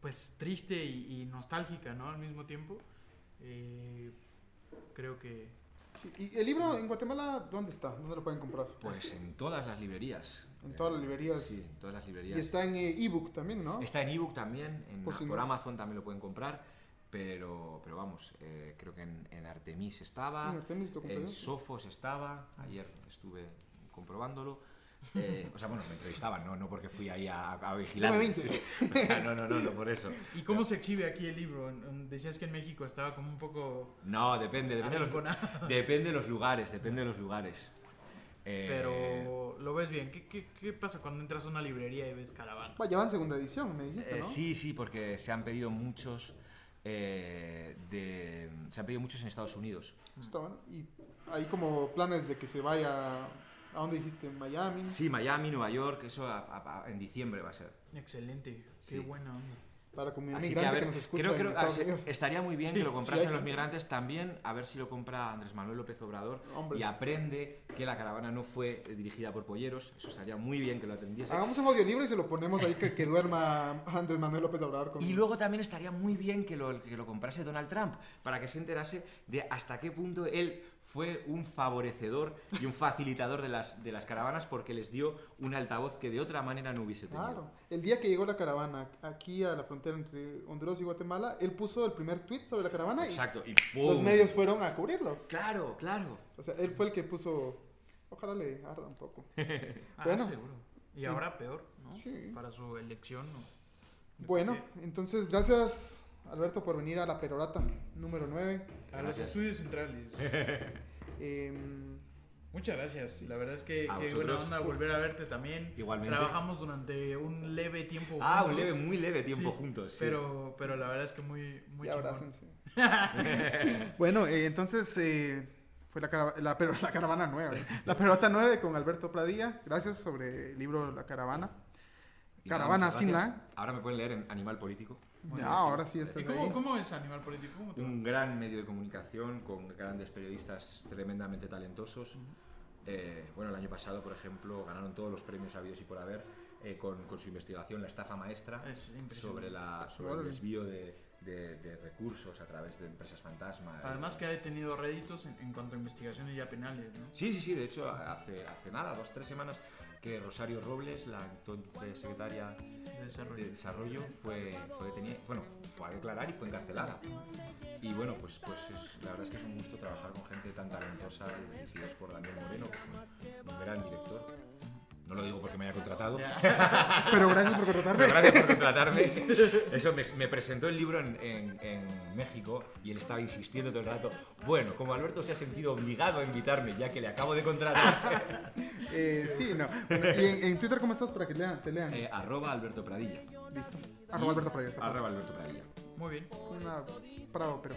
pues triste y, y nostálgica, ¿no? Al mismo tiempo. Eh, creo que...
Sí, ¿Y el libro en Guatemala dónde está? ¿Dónde lo pueden comprar?
Pues en todas las librerías.
En
Eh,
todas las librerías.
Sí, en todas las
Y
librerías.
está en eh, ebook también, ¿no?
Está en ebook también, en-
Por
por, Amazon también lo pueden comprar, pero, pero vamos, eh, creo que en, en Artemis estaba,
En Artemis
en. Sofos estaba, ayer estuve comprobándolo. Eh, o sea, bueno, me entrevistaban, no, no porque fui ahí a, a vigilar. Sí. O sea, no, no, no, no, por eso.
¿Y cómo se exhibe aquí el libro? Decías que en México estaba como un poco...
No, depende, depende, de los, depende de los lugares, depende de los lugares. Eh,
Pero lo ves bien. ¿Qué, qué, qué pasa cuando entras a una librería y ves caravana?
Va, ya van segunda edición, me dijiste,
Eh,
¿no?
sí, sí, porque se han pedido muchos eh, de, se han pedido muchos en Estados Unidos.
Está bueno. Y hay como planes de que se vaya. ¿A dónde dijiste? ¿Miami?
Sí, Miami, Nueva York, eso a- a- a- en diciembre va a ser.
Excelente. Qué
Sí.
buena onda.
Para comunidad
Así que
migrante
a
que,
ver,
nos escucha
creo
en
que
Estados Unidos.
estaría muy bien
Sí,
que lo
sí
comprasen
hay-
los migrantes también, a ver si lo compra Andrés Manuel López Obrador
Hombre.
y aprende que la caravana no fue dirigida por polleros. Eso estaría muy bien que lo atendiese.
Hagamos un audiolibro y se lo ponemos ahí que, que duerma Andrés Manuel López Obrador. Con...
Y luego también estaría muy bien que lo, que lo comprase Donald Trump, para que se enterase de hasta qué punto él fue un favorecedor y un facilitador de las, de las caravanas porque les dio un altavoz que de otra manera no hubiese tenido.
Claro. El día que llegó la caravana aquí a la frontera entre Honduras y Guatemala, él puso el primer tweet sobre la caravana y
Exacto. Y
los
¡pum!
medios fueron a cubrirlo.
Claro, claro.
O sea, él fue el que puso. Ojalá le arda un poco.
Ah,
Bueno.
seguro. Y ahora peor, ¿no?
Sí.
Para su elección,
Bueno, entonces gracias Alberto por venir a la perorata número 9.
A los estudios centrales.
Em,
Muchas gracias. La verdad es que,
A
que buena onda volver a verte también.
Igualmente.
Trabajamos durante un leve tiempo
Ah, un
juntos.
leve, muy leve tiempo
Sí,
juntos. sí.
Pero, pero la verdad es que muy, muy
Y abrácense. bueno, eh, entonces eh, fue la, cara- la, pero- la caravana nueva. ¿eh? La perota 9 con Alberto Pradilla. Gracias sobre el libro La Caravana. Caravana sin la.
Ahora me pueden leer en Animal Político.
Ya, ahora sí estás
¿Y cómo, cómo es Animal Político? ¿Cómo te va?
Un gran medio de comunicación con grandes periodistas tremendamente talentosos. Eh, bueno, el año pasado, por ejemplo, ganaron todos los premios habidos y por haber eh, con, con su investigación La estafa maestra
Es
sobre, la, sobre el desvío de, de- de recursos a través de empresas fantasma.
Además que ha tenido réditos en, en cuanto a investigaciones ya penales, ¿no?
Sí, sí, sí, de hecho, hace, hace nada, dos, tres semanas, que Rosario Robles, la entonces secretaria
De desarrollo.
de desarrollo, fue, fue detenida, bueno, fue a declarar y fue encarcelada. Y bueno, pues, pues es- la verdad es que es un gusto trabajar con gente tan talentosa, dirigidos por Daniel Moreno, que es un, un gran director. No lo digo porque me haya contratado,
Pero gracias por contratarme.
pero gracias por contratarme. Eso me, me presentó el libro en, en- en México y él estaba insistiendo todo el rato. Bueno, como Alberto se ha sentido obligado a invitarme ya que le acabo de contratar,
Eh, sí, no. ¿Y en, en Twitter cómo estás para que lean, te lean?
eh, arroba Alberto Pradilla.
Listo. Arroba Alberto Pradilla.
Arroba Alberto Pradilla.
Muy bien.
Con una Prado, pero.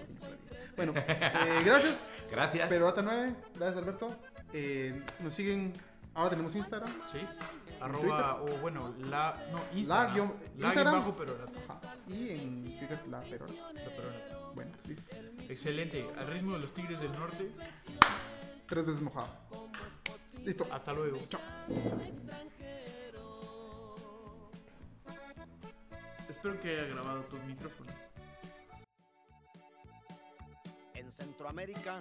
Bueno, eh, gracias.
Gracias.
Perota 9. Gracias, Alberto. Eh, nos siguen. Ahora tenemos Instagram.
Sí. Arroba, o bueno, la. No,
La
Instagram.
guión-
La
Instagram.
guion bajo, pero la,
Ajá. Y en Twitter, la Perota.
la perona.
Bueno, listo.
Excelente. Al ritmo de los Tigres del Norte.
Tres veces mojado. Listo.
Hasta luego.
Chao.
Espero que haya grabado tu micrófono.
Centroamérica,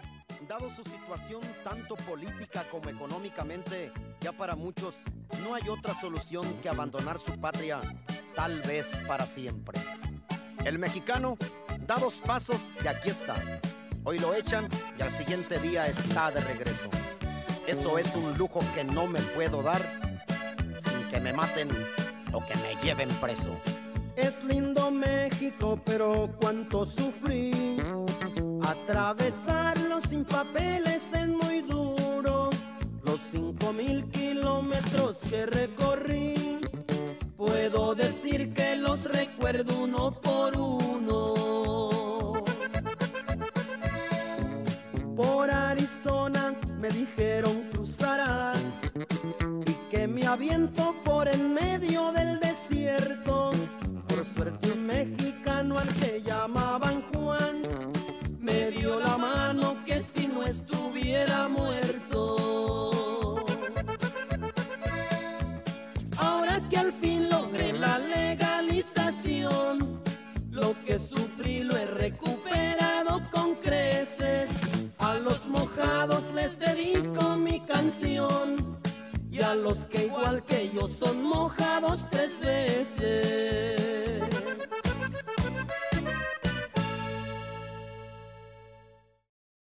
dado su situación tanto política como económicamente, ya para muchos no hay otra solución que abandonar su patria, tal vez para siempre. El mexicano da dos pasos y aquí está. Hoy lo echan y al siguiente día está de regreso. Eso es un lujo que no me puedo dar sin que me maten o que me lleven preso.
Es lindo México, pero cuánto sufrí. Atravesarlo sin papeles es muy duro. Los cinco mil kilómetros que recorrí, puedo decir que los recuerdo uno por uno. Por Arizona me dijeron cruzarás y que me aviento por en medio del desierto. Suerte un mexicano al que llamaban Juan me dio la mano que si no estuviera muerto. Ahora que al fin logré la legalización, lo que sufrí lo he recuperado con creces. A los mojados les dedico mi canción y a los que igual que yo son mojados tres veces.